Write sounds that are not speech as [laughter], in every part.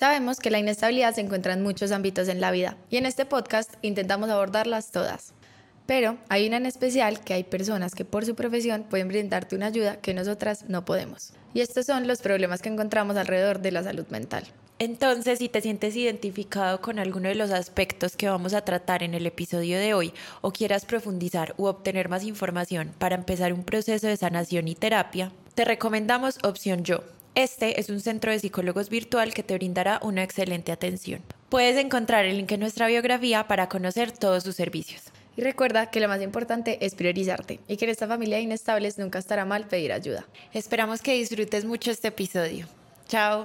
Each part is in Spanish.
Sabemos que la inestabilidad se encuentra en muchos ámbitos en la vida y en este podcast intentamos abordarlas todas. Pero hay una en especial que hay personas que por su profesión pueden brindarte una ayuda que nosotras no podemos. Y estos son los problemas que encontramos alrededor de la salud mental. Entonces, si te sientes identificado con alguno de los aspectos que vamos a tratar en el episodio de hoy o quieras profundizar u obtener más información para empezar un proceso de sanación y terapia, te recomendamos Opción Yo. Este es un centro de psicólogos virtual que te brindará una excelente atención. Puedes encontrar el link en nuestra biografía para conocer todos sus servicios. Y recuerda que lo más importante es priorizarte y que en esta familia de inestables nunca estará mal pedir ayuda. Esperamos que disfrutes mucho este episodio. Chao.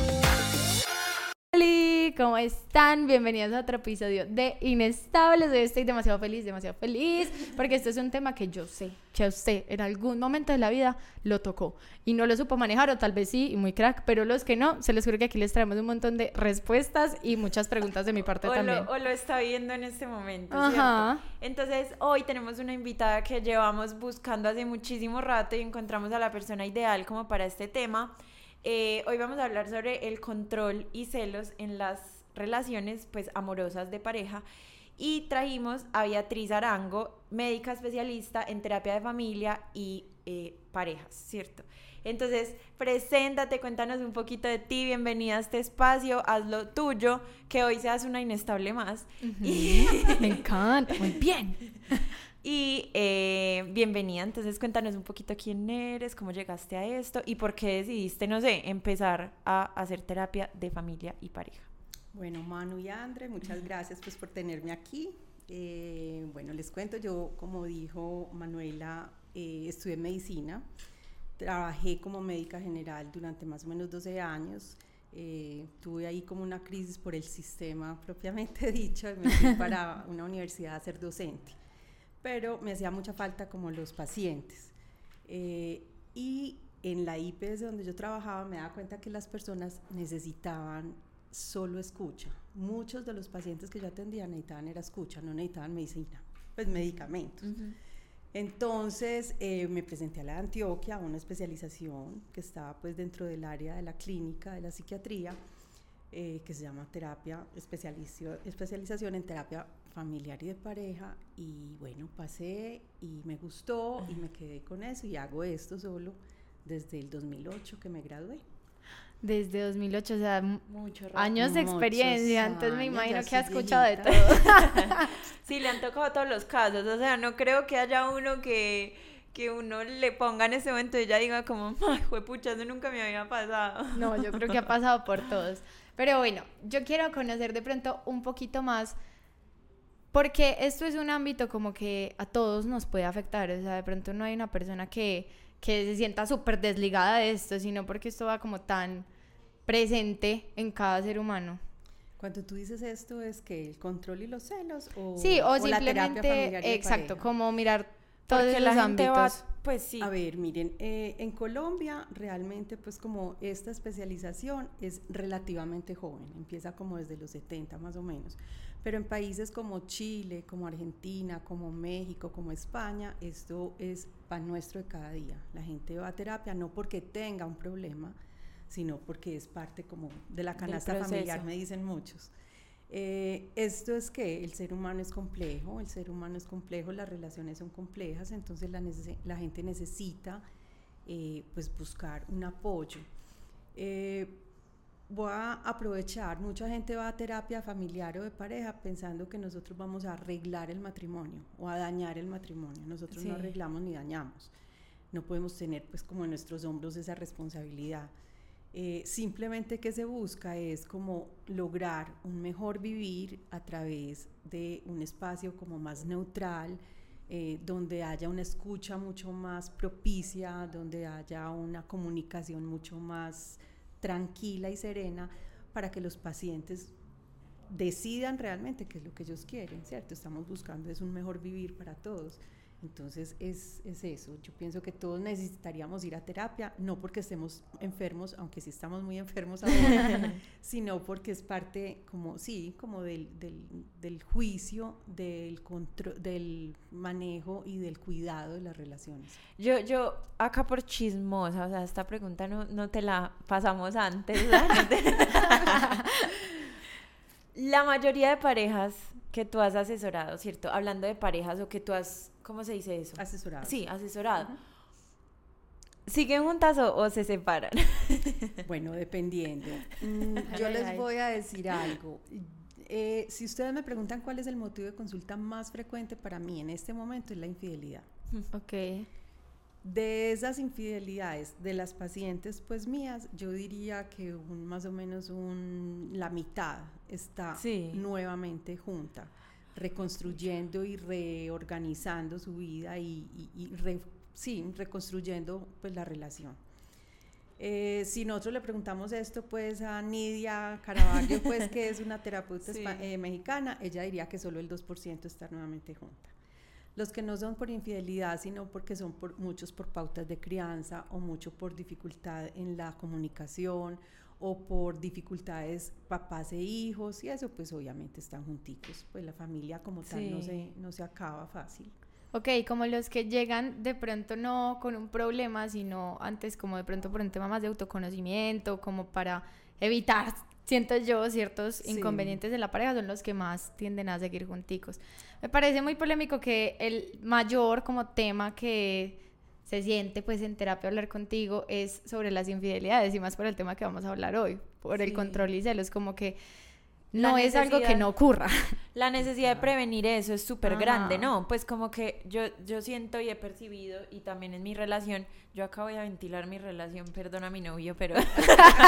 ¿Cómo están? Bienvenidos a otro episodio de Inestables. Hoy estoy demasiado feliz, demasiado feliz, porque esto es un tema que yo sé que a usted en algún momento de la vida lo tocó y no lo supo manejar, o tal vez sí, y muy crack, pero los que no, se les juro que aquí les traemos un montón de respuestas y muchas preguntas de mi parte también. o lo está viendo en este momento. Ajá. Entonces, hoy tenemos una invitada que llevamos buscando hace muchísimo rato y encontramos a la persona ideal como para este tema. Eh, hoy vamos a hablar sobre el control y celos en las relaciones pues amorosas de pareja y trajimos a Beatriz Arango, médica especialista en terapia de familia y eh, parejas, ¿cierto? Entonces, preséntate, cuéntanos un poquito de ti, bienvenida a este espacio, haz lo tuyo, que hoy seas una inestable más. [laughs] Me encanta, muy bien. Y eh, bienvenida, entonces cuéntanos un poquito quién eres, cómo llegaste a esto y por qué decidiste, no sé, empezar a hacer terapia de familia y pareja. Bueno, Manu y Andre, muchas gracias pues por tenerme aquí. Eh, bueno, les cuento, yo como dijo Manuela, eh, estudié medicina, trabajé como médica general durante más o menos 12 años. tuve ahí como una crisis por el sistema [laughs] propiamente dicho, me fui para [laughs] una universidad a ser docente pero me hacía mucha falta como los pacientes. Eh, y en la IPS donde yo trabajaba me daba cuenta que las personas necesitaban solo escucha. Muchos de los pacientes que yo atendía necesitaban era escucha, no necesitaban medicina, pues medicamentos. Entonces eh, me presenté a la de Antioquia, a una especialización que estaba pues dentro del área de la clínica, de la psiquiatría, eh, que se llama terapia, especialización en terapia familiar y de pareja y bueno, pasé y me gustó y me quedé con eso y hago esto solo desde el 2008 que me gradué. Desde 2008, o sea, años de experiencia, entonces me imagino que ha escuchado de todo. [laughs] sí, le han tocado todos los casos, o sea, no creo que haya uno que, que uno le ponga en ese momento y ya diga como, ay, fue pucha, eso nunca me había pasado. No, yo creo que ha pasado por todos. Pero bueno, yo quiero conocer de pronto un poquito más porque esto es un ámbito como que a todos nos puede afectar, o sea, de pronto no hay una persona que, que se sienta súper desligada de esto, sino porque esto va como tan presente en cada ser humano. Cuando tú dices esto, ¿es que el control y los celos? O, sí, o, simplemente, exacto, como mirar todos los ámbitos. pues sí. A ver, miren, eh, en Colombia realmente pues como esta especialización es relativamente joven, empieza como desde los 70 más o menos. Pero en países como Chile, como Argentina, como México, como España, esto es pan nuestro de cada día. La gente va a terapia no porque tenga un problema, sino porque es parte como de la canasta familiar, me dicen muchos. Eh, esto es que el ser humano es complejo, el ser humano es complejo, las relaciones son complejas, entonces la, la gente necesita eh, pues buscar un apoyo. Eh, voy a aprovechar, mucha gente va a terapia familiar o de pareja pensando que nosotros vamos a arreglar el matrimonio o a dañar el matrimonio. Nosotros no arreglamos ni dañamos. No podemos tener pues como en nuestros hombros esa responsabilidad. Eh, simplemente que se busca es como lograr un mejor vivir a través de un espacio como más neutral, eh, donde haya una escucha mucho más propicia, donde haya una comunicación mucho más tranquila y serena para que los pacientes decidan realmente qué es lo que ellos quieren, ¿cierto? Estamos buscando es un mejor vivir para todos. Entonces es, es, eso, yo pienso que todos necesitaríamos ir a terapia, no porque estemos enfermos, aunque sí estamos muy enfermos ahora, [laughs] sino porque es parte como, sí, como del, del, del juicio, del, control, del manejo y del cuidado de las relaciones. Yo, yo acá por chismosa, o sea, esta pregunta no, no te la pasamos antes. [laughs] la mayoría de parejas que tú has asesorado, ¿cierto? Hablando de parejas o que tú has, ¿cómo se dice eso? Asesorado. Sí, asesorado. ¿Siguen juntas o, se separan? [laughs] Bueno, dependiendo. Mm, [laughs] yo les voy a decir algo. Eh, si ustedes me preguntan cuál es el motivo de consulta más frecuente para mí en este momento, es la infidelidad. Ok. De esas infidelidades de las pacientes, pues mías, yo diría que un, más o menos un, la mitad está nuevamente junta, reconstruyendo y reorganizando su vida y, sí, reconstruyendo pues la relación. Eh, si nosotros le preguntamos esto pues a Nidia Caravaggio, pues que es una terapeuta [laughs] eh, mexicana, ella diría que solo el 2% está nuevamente junta. Los que no son por infidelidad, sino porque son por, muchos por pautas de crianza o mucho por dificultad en la comunicación o por dificultades papás e hijos y eso pues obviamente están junticos, pues la familia como tal no se, no se acaba fácil. Ok, como los que llegan de pronto no con un problema, sino antes como de pronto por un tema más de autoconocimiento, como para evitar [laughs] siento yo, ciertos inconvenientes de la pareja son los que más tienden a seguir junticos. Me parece muy polémico que el mayor como tema que se siente pues en terapia hablar contigo es sobre las infidelidades y más por el tema que vamos a hablar hoy, por el control y celos, como que no es algo que no ocurra. [laughs] La necesidad de prevenir eso es súper grande, ¿no? Pues como que yo, yo siento y he percibido, y también en mi relación, yo acabo de ventilar mi relación, perdona a mi novio, pero...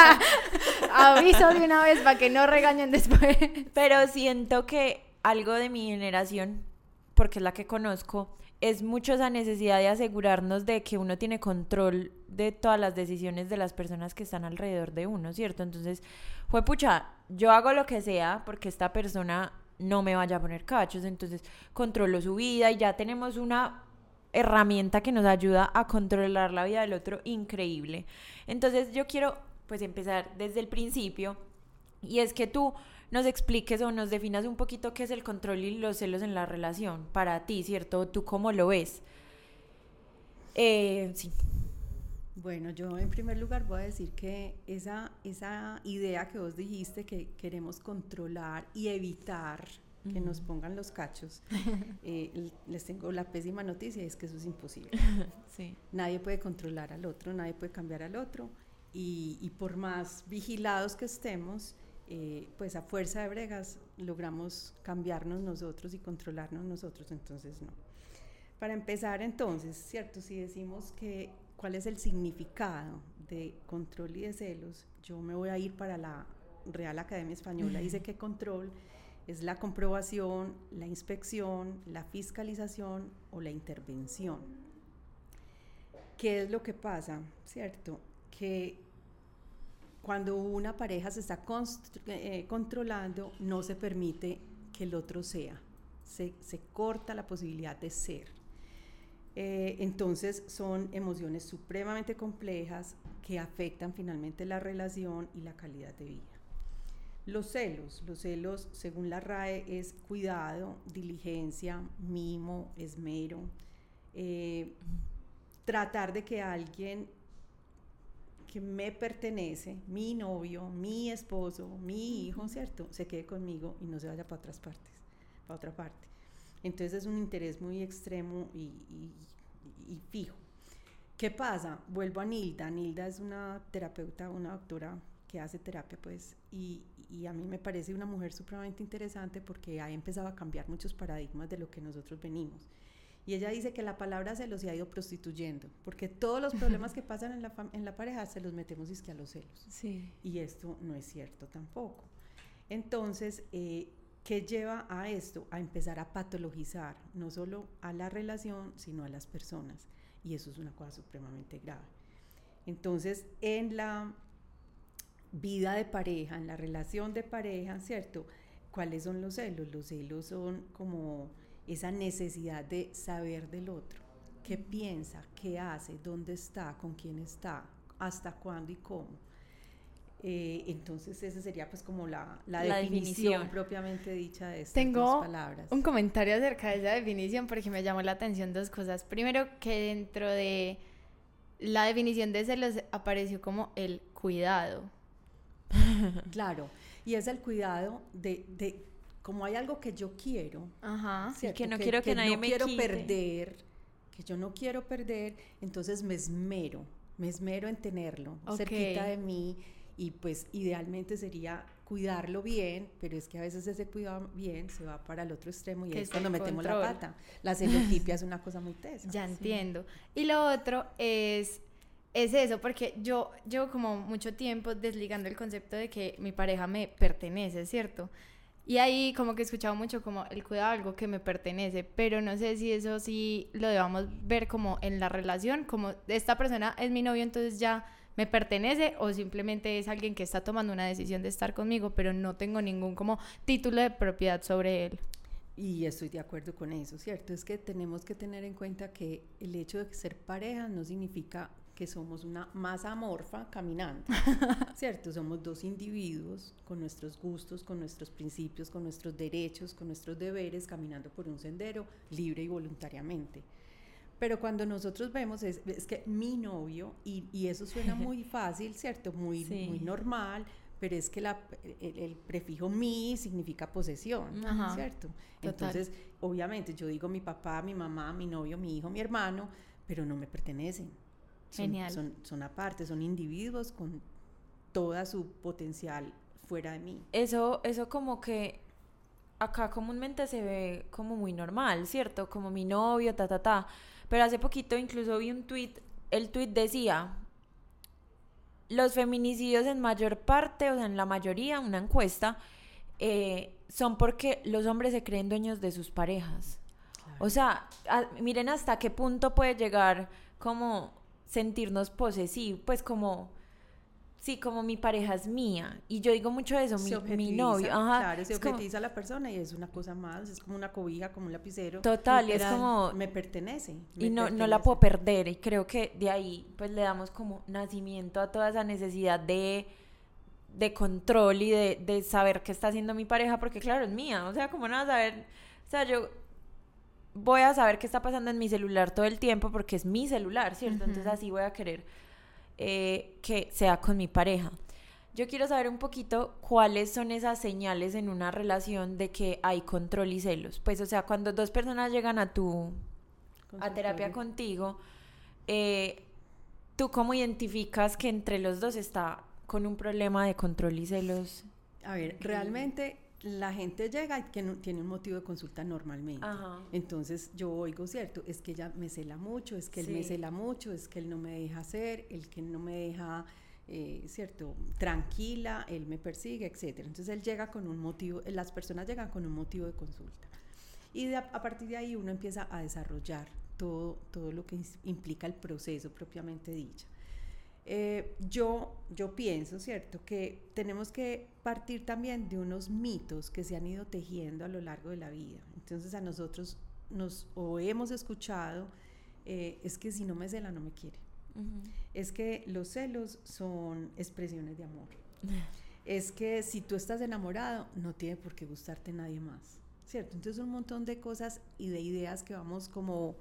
[laughs] Aviso de una vez para que no regañen después. Pero siento que algo de mi generación, porque es la que conozco, es mucho esa necesidad de asegurarnos de que uno tiene control de todas las decisiones de las personas que están alrededor de uno, ¿cierto? Entonces, fue pucha, yo hago lo que sea porque esta persona no me vaya a poner cachos, entonces controlo su vida y ya tenemos una herramienta que nos ayuda a controlar la vida del otro increíble. Entonces, yo quiero pues empezar desde el principio y es que tú nos expliques o nos definas un poquito qué es el control y los celos en la relación para ti, ¿cierto? ¿Tú cómo lo ves? Eh, sí. Bueno, yo en primer lugar voy a decir que esa, esa idea que vos dijiste que queremos controlar y evitar que nos pongan los cachos, [laughs] eh, les tengo la pésima noticia, es que eso es imposible. [laughs] Sí. Nadie puede controlar al otro, nadie puede cambiar al otro y, y por más vigilados que estemos, eh, pues a fuerza de bregas logramos cambiarnos nosotros y controlarnos nosotros, entonces no. Para empezar entonces, ¿cierto? Si decimos que cuál es el significado de control y de celos, yo me voy a ir para la Real Academia Española, dice que control es la comprobación, la inspección, la fiscalización o la intervención. ¿Qué es lo que pasa? ¿Cierto? Que cuando una pareja se está eh, controlando, no se permite que el otro sea. Se, corta la posibilidad de ser. Eh, entonces son emociones supremamente complejas que afectan finalmente la relación y la calidad de vida. Los celos, los celos según la RAE es cuidado, diligencia, mimo, esmero, eh, tratar de que alguien que me pertenece, mi novio, mi esposo, mi hijo, ¿cierto? Se quede conmigo y no se vaya para otras partes, para otra parte. Entonces es un interés muy extremo y, fijo. ¿Qué pasa? Vuelvo a Nilda. Nilda es una terapeuta, una doctora que hace terapia, pues, y, y, a mí me parece una mujer supremamente interesante porque ha empezado a cambiar muchos paradigmas de lo que nosotros venimos. Y ella dice que la palabra celos se ha ido prostituyendo, porque todos los problemas que pasan en la, en la pareja se los metemos que a los celos. Sí. Y esto no es cierto tampoco. Entonces, eh, ¿qué lleva a esto? A empezar a patologizar no solo a la relación, sino a las personas. Y eso es una cosa supremamente grave. Entonces, en la vida de pareja, en la relación de pareja, ¿cierto? ¿Cuáles son los celos? Los celos son como esa necesidad de saber del otro, qué piensa, qué hace, dónde está, con quién está, hasta cuándo y cómo. Eh, entonces esa sería pues como la, definición, propiamente dicha de estas Tengo palabras. un comentario acerca de esa definición porque me llamó la atención dos cosas. Primero que dentro de la definición de celos apareció como el cuidado. claro, y es el cuidado de, de como hay algo que yo quiero, Ajá, que no quiero que, nadie no quiero perder, que yo no quiero perder, entonces me esmero, me esmero en tenerlo cerquita de mí y pues idealmente sería cuidarlo bien, pero es que a veces ese cuidado bien se va para el otro extremo y es, cuando metemos la pata. La celotipia [laughs] es una cosa muy tesa. Ya entiendo. Y lo otro es es eso, porque yo llevo como mucho tiempo desligando el concepto de que mi pareja me pertenece, ¿cierto? Y ahí como que he escuchado mucho como el cuidado algo que me pertenece, pero no sé si eso sí lo debamos ver como en la relación, como esta persona es mi novio, entonces ya me pertenece o simplemente es alguien que está tomando una decisión de estar conmigo, pero no tengo ningún como título de propiedad sobre él. Y estoy de acuerdo con eso, ¿cierto? Es que tenemos que tener en cuenta que el hecho de ser pareja no significa que somos una masa amorfa caminando, [laughs] ¿cierto? Somos dos individuos con nuestros gustos, con nuestros principios, con nuestros derechos, con nuestros deberes, caminando por un sendero libre y voluntariamente. Pero cuando nosotros vemos, es, que mi novio, y, y, eso suena muy [laughs] fácil, ¿cierto? Muy, muy normal, pero es que la, el, prefijo mi significa posesión, ¿cierto? Entonces, obviamente, yo digo mi papá, mi mamá, mi novio, mi hijo, mi hermano, pero no me pertenecen. Son, Genial. Son, son aparte, son individuos con toda su potencial fuera de mí. Eso, eso como que acá comúnmente se ve como muy normal, ¿cierto? Como mi novio, ta, ta, ta. Pero hace poquito incluso vi un tweet, el tweet decía, los feminicidios en mayor parte, o sea, en la mayoría, una encuesta, eh, son porque los hombres se creen dueños de sus parejas. O sea, miren hasta qué punto puede llegar como sentirnos posesivos, pues como Sí, como mi pareja es mía. Y yo digo mucho eso, mi, mi, novio. Ajá. Claro, se objetiza a la persona y es una cosa más, es como una cobija, como un lapicero. Total, es como... Me pertenece. y no, no la puedo perder. Y creo que de ahí pues le damos como nacimiento a toda esa necesidad de, de control y de, de saber qué está haciendo mi pareja, porque claro, es mía. O sea, como no vas a saber... O sea, yo voy a saber qué está pasando en mi celular todo el tiempo porque es mi celular, ¿cierto? Entonces así voy a querer eh, que sea con mi pareja. Yo quiero saber un poquito cuáles son esas señales en una relación de que hay control y celos. Pues, o sea, cuando dos personas llegan a tu a terapia contigo, eh, ¿tú cómo identificas que entre los dos está con un problema de control y celos? A ver, realmente la gente llega y tiene, tiene un motivo de consulta normalmente. Entonces yo oigo, ¿cierto? Es que ella me cela mucho, es que él me cela mucho, es que él no me deja hacer, el que no me deja, eh, ¿cierto? Tranquila, él me persigue, etc. Entonces él llega con un motivo, las personas llegan con un motivo de consulta. Y a, partir de ahí uno empieza a desarrollar todo, todo lo que implica el proceso propiamente dicho. Eh, yo, yo pienso, ¿cierto?, que tenemos que partir también de unos mitos que se han ido tejiendo a lo largo de la vida. Entonces a nosotros nos o hemos escuchado, eh, es que si no me cela, no me quiere. Es que los celos son expresiones de amor. [laughs] es que si tú estás enamorado, no tiene por qué gustarte nadie más, ¿cierto? Entonces un montón de cosas y de ideas que vamos como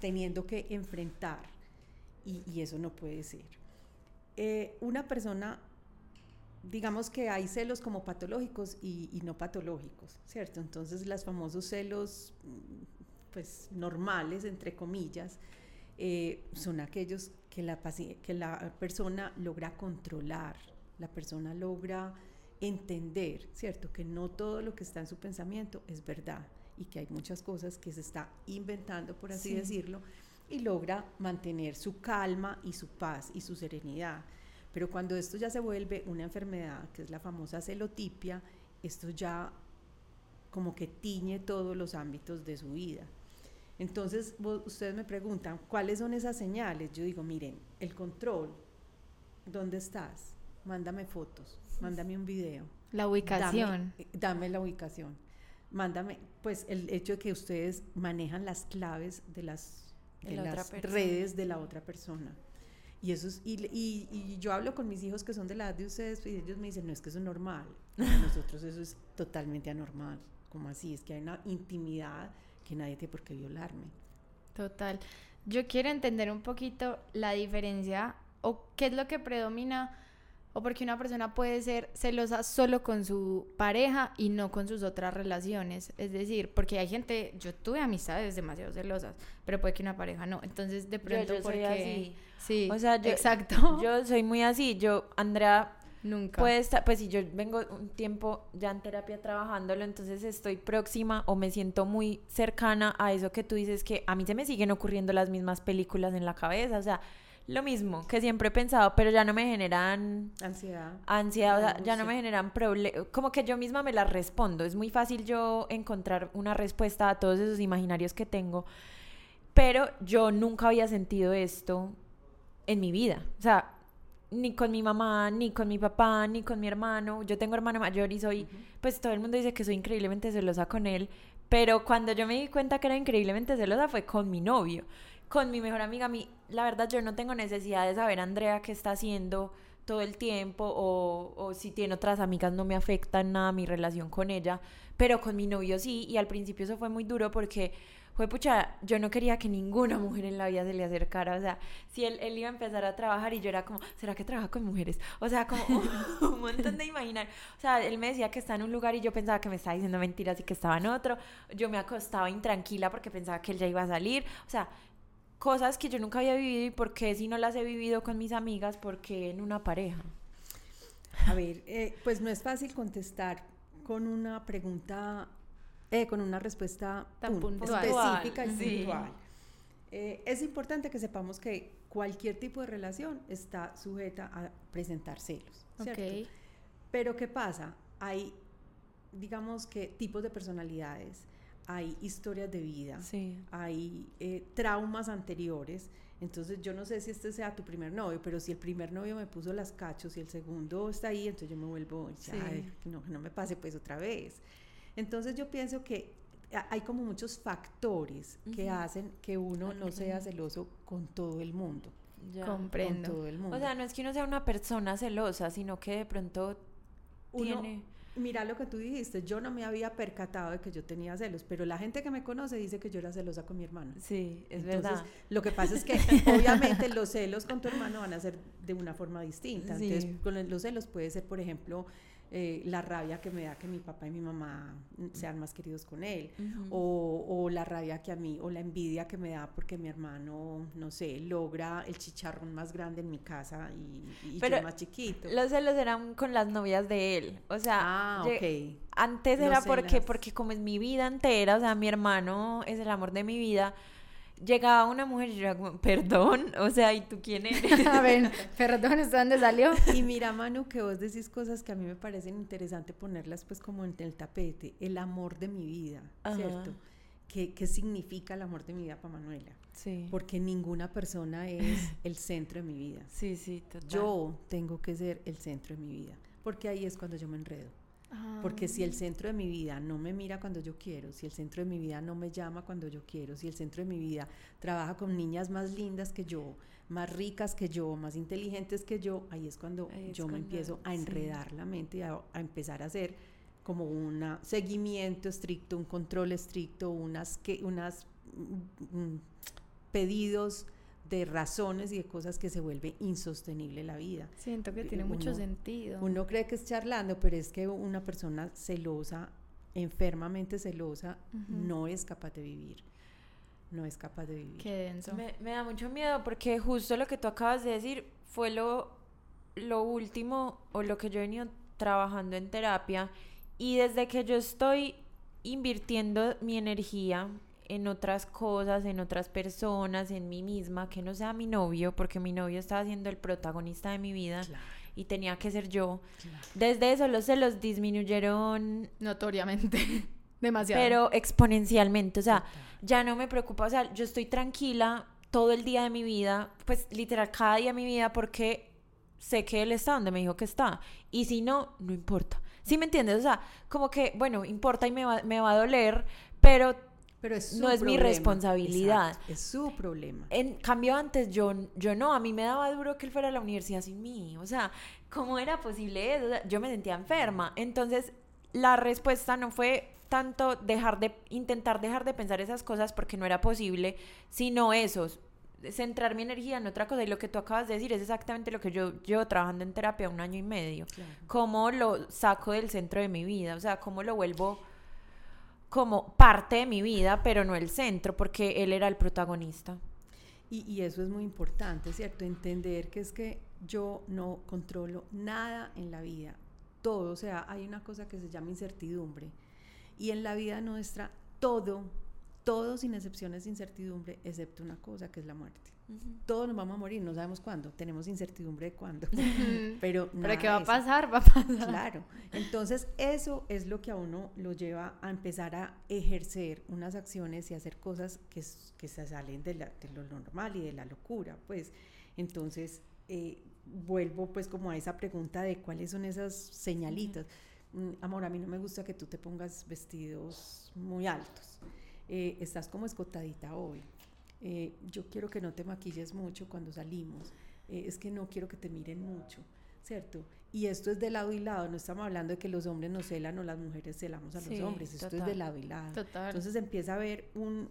teniendo que enfrentar y, y eso no puede ser. Eh, una persona, digamos que hay celos como patológicos y, no patológicos, ¿cierto? Entonces, los famosos celos, mm, pues, normales, entre comillas, eh, son aquellos que la, que la persona logra controlar, la persona logra entender, ¿cierto? Que no todo lo que está en su pensamiento es verdad y que hay muchas cosas que se está inventando, por así decirlo, y logra mantener su calma y su paz y su serenidad. Pero cuando esto ya se vuelve una enfermedad, que es la famosa celotipia, esto ya como que tiñe todos los ámbitos de su vida. Entonces, ustedes me preguntan, ¿cuáles son esas señales? Yo digo, miren, el control, ¿dónde estás? mándame fotos, mándame un video. La ubicación. Dame, la ubicación. Mándame, pues el hecho de que ustedes manejan las claves de las, las redes de la otra persona. Y, eso es, y, y, yo hablo con mis hijos que son de la edad de ustedes y ellos me dicen, no es que eso es normal. [laughs] Para nosotros eso es totalmente anormal. como así? Es que hay una intimidad que nadie tiene por qué violarme. Total. Yo quiero entender un poquito la diferencia o qué es lo que predomina o porque una persona puede ser celosa solo con su pareja y no con sus otras relaciones. Es decir, porque hay gente, yo tuve amistades demasiado celosas, pero puede que una pareja no. Entonces, de pronto, yo, porque... así. Sí, o sea, exacto. Yo soy muy así. Yo, Andrea, Nunca. Puede estar, pues si yo vengo un tiempo ya en terapia trabajándolo, entonces estoy próxima o me siento muy cercana a eso que tú dices que a mí se me siguen ocurriendo las mismas películas en la cabeza, o sea, lo mismo que siempre he pensado, pero ya no me generan ansiedad. Ansiedad, o sea, ya no me generan problemas, como que yo misma me las respondo. Es muy fácil yo encontrar una respuesta a todos esos imaginarios que tengo, pero yo nunca había sentido esto en mi vida. O sea, ni con mi mamá, ni con mi papá, ni con mi hermano. Yo tengo hermano mayor y soy, pues todo el mundo dice que soy increíblemente celosa con él, pero cuando yo me di cuenta que era increíblemente celosa fue con mi novio con mi mejor amiga, mi, la verdad yo no tengo necesidad de saber Andrea qué está haciendo todo el tiempo o, si tiene otras amigas no me afecta nada mi relación con ella, pero con mi novio sí y al principio eso fue muy duro porque fue pucha, yo no quería que ninguna [laughs] mujer en la vida se le acercara, o sea, si él, iba a empezar a trabajar y yo era como, ¿será que trabaja con mujeres? O sea, como [laughs] un montón de imaginar, o sea, él me decía que está en un lugar y yo pensaba que me estaba diciendo mentiras y que estaba en otro, yo me acostaba intranquila porque pensaba que él ya iba a salir, o sea, cosas que yo nunca había vivido y por qué si no las he vivido con mis amigas, por qué en una pareja. A ver, eh, pues no es fácil contestar con una pregunta, eh, con una respuesta Tan puntual. específica y puntual. Eh, es importante que sepamos que cualquier tipo de relación está sujeta a presentar celos, ¿cierto? Pero ¿qué pasa? Hay, digamos que, tipos de personalidades hay historias de vida, hay eh, traumas anteriores. Entonces yo no sé si este sea tu primer novio, pero si el primer novio me puso las cachos y el segundo está ahí, entonces yo me vuelvo, ay, no, no me pase pues otra vez. Entonces yo pienso que hay como muchos factores que hacen que uno no sea celoso con todo el mundo. Comprendo. todo el mundo. O sea, no es que uno sea una persona celosa, sino que de pronto tiene mira lo que tú dijiste, yo no me había percatado de que yo tenía celos, pero la gente que me conoce dice que yo era celosa con mi hermano. Sí, es verdad. Lo que pasa es que [laughs] obviamente los celos con tu hermano van a ser de una forma distinta. Entonces, con los celos puede ser, por ejemplo, eh, la rabia que me da que mi papá y mi mamá sean más queridos con él, o, la rabia que a mí, o la envidia que me da porque mi hermano, no sé, logra el chicharrón más grande en mi casa y, yo más chiquito. Los celos eran con las novias de él, o sea, ah, antes era porque, porque como es mi vida entera, o sea, mi hermano es el amor de mi vida, llegaba una mujer y yo era como, perdón, o sea, ¿y tú quién eres? [laughs] a ver, perdón, ¿de dónde salió? [laughs] Y mira, Manu, que vos decís cosas que a mí me parecen interesantes ponerlas pues como en el tapete, el amor de mi vida, ¿cierto? ¿Qué, ¿Qué, significa el amor de mi vida para Manuela? Sí. Porque ninguna persona es [laughs] el centro de mi vida. Sí, sí, total. Yo tengo que ser el centro de mi vida, porque ahí es cuando yo me enredo. Porque si el centro de mi vida no me mira cuando yo quiero, si el centro de mi vida no me llama cuando yo quiero, si el centro de mi vida trabaja con niñas más lindas que yo, más ricas que yo, más inteligentes que yo, ahí es cuando yo me empiezo a enredar la mente y a, empezar a hacer como un seguimiento estricto, un control estricto, unas, que, unas mm, mm, pedidos de razones y de cosas que se vuelve insostenible la vida. Siento que tiene mucho sentido. Uno cree que es charlando, pero es que una persona celosa, enfermamente celosa, no es capaz de vivir. No es capaz de vivir. Qué denso. Me, me, da mucho miedo porque justo lo que tú acabas de decir fue lo, lo último o lo que yo he venido trabajando en terapia y desde que yo estoy invirtiendo mi energía en otras cosas, en otras personas, en mí misma, que no sea mi novio, porque mi novio estaba siendo el protagonista de mi vida y tenía que ser yo. Desde eso los celos disminuyeron notoriamente. [laughs] Demasiado. Pero exponencialmente, o sea, ya no me preocupa, o sea, yo estoy tranquila todo el día de mi vida, pues literal cada día de mi vida porque sé que él está donde me dijo que está. Y si no, no importa. ¿Sí me entiendes? O sea, como que, bueno, importa y me va, me va a doler, pero, pero es no es mi responsabilidad. es su problema. En cambio, antes yo, yo no, a mí me daba duro que él fuera a la universidad sin mí. O sea, ¿cómo era posible eso? yo me sentía enferma. Entonces, la respuesta no fue tanto dejar de intentar dejar de pensar esas cosas porque no era posible, sino eso, centrar mi energía en otra cosa y lo que tú acabas de decir es exactamente lo que yo llevo trabajando en terapia un año y medio. Cómo lo saco del centro de mi vida, o sea, cómo lo vuelvo como parte de mi vida, pero no el centro, porque él era el protagonista. Y, eso es muy importante, ¿cierto? Entender que es que yo no controlo nada en la vida, todo, o sea, hay una cosa que se llama incertidumbre y en la vida nuestra todo, todo sin excepciones de incertidumbre, excepto una cosa que es la muerte. Todos nos vamos a morir, no sabemos cuándo, tenemos incertidumbre de cuándo, [laughs] pero Pero que va a pasar, va a pasar. Claro, entonces eso es lo que a uno lo lleva a empezar a ejercer unas acciones y hacer cosas que, que se salen de, de, lo normal y de la locura, pues entonces eh, vuelvo pues como a esa pregunta de cuáles son esas señalitas. Mm, amor, a mí no me gusta que tú te pongas vestidos muy altos. Eh, estás como escotadita hoy. Eh, yo quiero que no te maquilles mucho cuando salimos. Eh, es que no quiero que te miren mucho, ¿cierto? Y esto es de lado y lado. No estamos hablando de que los hombres nos celan o las mujeres celamos a los hombres. Esto es de lado y lado. Entonces empieza a haber un,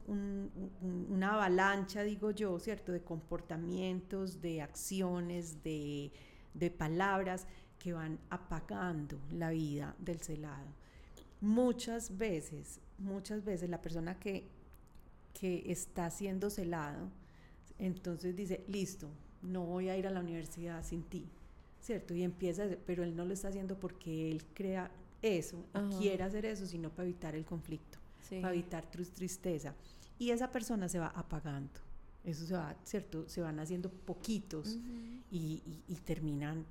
una avalancha, digo yo, ¿cierto? De comportamientos, de acciones, de, de palabras que van apagando la vida del celado. Muchas veces, muchas veces la persona que, que está siendo celado, entonces dice, listo, no voy a ir a la universidad sin ti, ¿cierto? Y empieza, pero él no lo está haciendo porque él crea eso, quiere hacer eso, sino para evitar el conflicto, para evitar tristeza. Y esa persona se va apagando. Eso se va, ¿cierto? Se van haciendo poquitos y, y terminan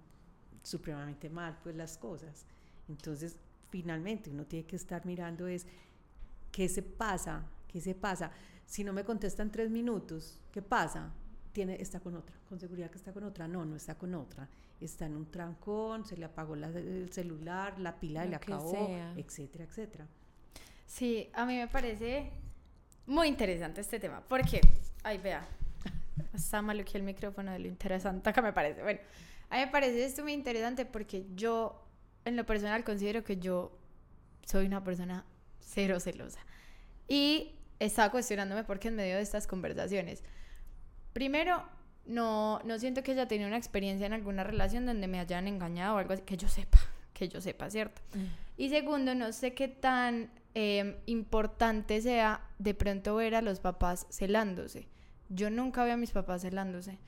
supremamente mal pues las cosas. Entonces, finalmente uno tiene que estar mirando es qué se pasa, qué se pasa. Si no me contestan tres minutos, ¿qué pasa? Tiene, está con otra, con seguridad que está con otra. No, no está con otra. Está en un trancón, se le apagó el celular, la pila le acabó, etcétera, etcétera. Sí, a mí me parece muy interesante este tema. porque Ay, vea. Está malo que el micrófono de lo interesante que me parece. Bueno, a mí me parece esto muy interesante porque yo, en lo personal, considero que yo soy una persona cero celosa. Y estaba cuestionándome por qué en medio de estas conversaciones. Primero, no, no siento que haya tenido una experiencia en alguna relación donde me hayan engañado o algo así, que yo sepa, [laughs] que yo sepa, ¿cierto? Mm. Y segundo, no sé qué tan em, importante sea de pronto ver a los papás celándose. Yo nunca veo a mis papás celándose.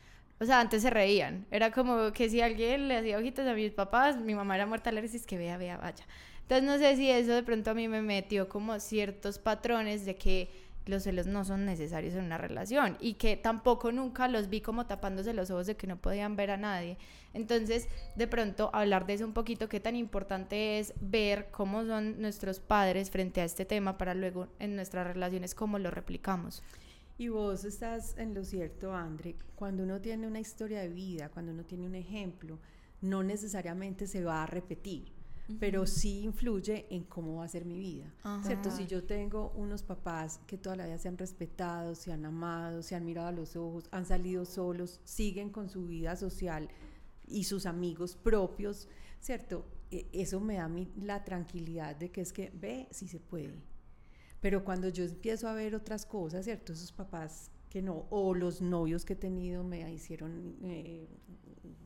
O sea, antes se reían. Era como que si alguien le hacía ojitos a mis papás, mi mamá era muerta le decís que vea, vea, vaya. Entonces no sé si eso de pronto a mí me metió como ciertos patrones de que los celos no son necesarios en una relación y que tampoco nunca los vi como tapándose los ojos de que no podían ver a nadie. Entonces, de pronto hablar de eso un poquito, qué tan importante es ver cómo son nuestros padres frente a este tema para luego en nuestras relaciones cómo lo replicamos. Y vos estás en lo cierto, André, cuando uno tiene una historia de vida, cuando uno tiene un ejemplo, no necesariamente se va a repetir, pero sí influye en cómo va a ser mi vida, ¿cierto? Si yo tengo unos papás que toda la vida se han respetado, se han amado, se han mirado a los ojos, han salido solos, siguen con su vida social y sus amigos propios, ¿cierto? E, eso me da a mí la tranquilidad de que es que ve si se puede pero cuando yo empiezo a ver otras cosas, ¿cierto? Esos papás que no, o los novios que he tenido me hicieron, eh,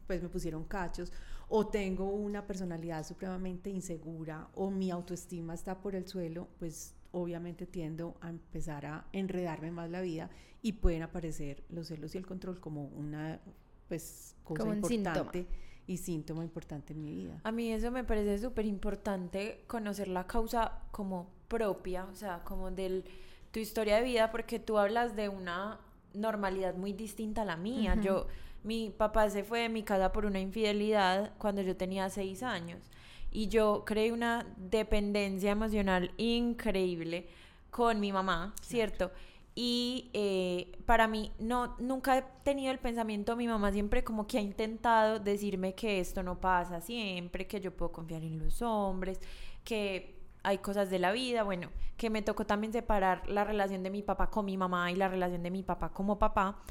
pues me pusieron cachos, o tengo una personalidad supremamente insegura, o mi autoestima está por el suelo, pues obviamente tiendo a empezar a enredarme más la vida y pueden aparecer los celos y el control como una pues cosa importante y síntoma importante en mi vida. A mí eso me parece súper importante conocer la causa como propia, o sea, como de tu historia de vida, porque tú hablas de una normalidad muy distinta a la mía. Yo, mi papá se fue de mi casa por una infidelidad cuando yo tenía seis años. Y yo creé una dependencia emocional increíble con mi mamá, ¿cierto? y eh, para mí no nunca he tenido el pensamiento mi mamá siempre como que ha intentado decirme que esto no pasa siempre que yo puedo confiar en los hombres que hay cosas de la vida bueno que me tocó también separar la relación de mi papá con mi mamá y la relación de mi papá como papá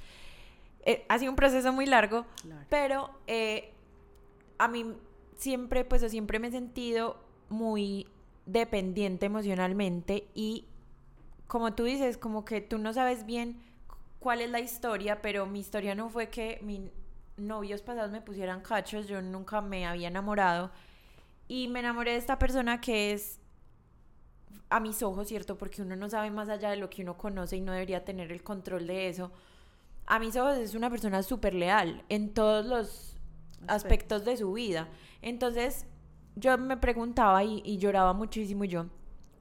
eh, ha sido un proceso muy largo pero eh, a mí siempre pues siempre me he sentido muy dependiente emocionalmente y como tú dices, como que tú no sabes bien cuál es la historia, pero mi historia no fue que mis novios pasados me pusieran cachos, yo nunca me había enamorado y me enamoré de esta persona que es a mis ojos, ¿cierto? Porque uno no sabe más allá de lo que uno conoce y no debería tener el control de eso. A mis ojos es una persona súper leal en todos los aspectos de su vida. Entonces, yo me preguntaba y, y lloraba muchísimo yo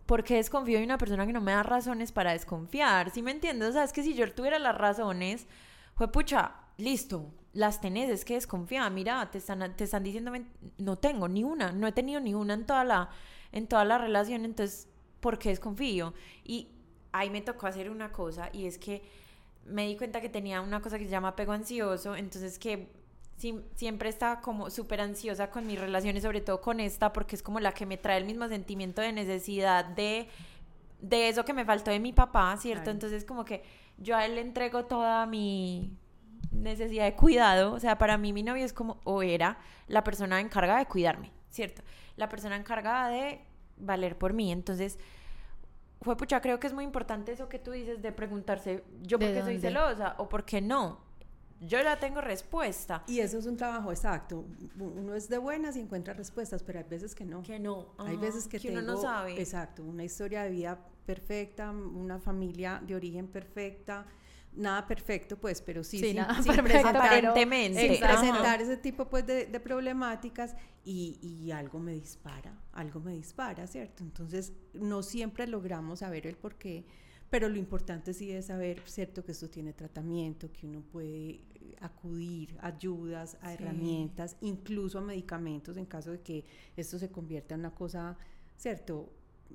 porque desconfío de una persona que no me da razones para desconfiar? ¿Sí me entiendes? O sea, es que si yo tuviera las razones, fue pucha, listo, las tenés, es que desconfía, mira, te están, te están diciendo, no tengo ni una, no he tenido ni una en toda la, en toda la relación, entonces, ¿por qué desconfío? Y ahí me tocó hacer una cosa, y es que me di cuenta que tenía una cosa que se llama apego ansioso, entonces que siempre estaba como súper ansiosa con mis relaciones, sobre todo con esta, porque es como la que me trae el mismo sentimiento de necesidad de, de eso que me faltó de mi papá, ¿cierto? Entonces como que yo a él le entrego toda mi necesidad de cuidado, o sea, para mí mi novio es como, o era la persona encargada de cuidarme, ¿cierto? La persona encargada de valer por mí, entonces pucha, creo que es muy importante eso que tú dices de preguntarse, yo por qué soy celosa o por qué no, yo ya tengo respuesta. Y eso es un trabajo exacto. Uno es de buenas y encuentra respuestas, pero hay veces que no. Que no. hay veces que, uno no sabe. Exacto, una historia de vida perfecta, una familia de origen perfecta, nada perfecto, pues, pero sí, sí, aparentemente. presentar ese tipo pues, de, de problemáticas y, y, algo me dispara, algo me dispara, ¿cierto? Entonces, no siempre logramos saber el por qué pero lo importante sí es saber, cierto, que esto tiene tratamiento, que uno puede eh, acudir a ayudas, a herramientas, incluso a medicamentos en caso de que esto se convierta en una cosa, cierto,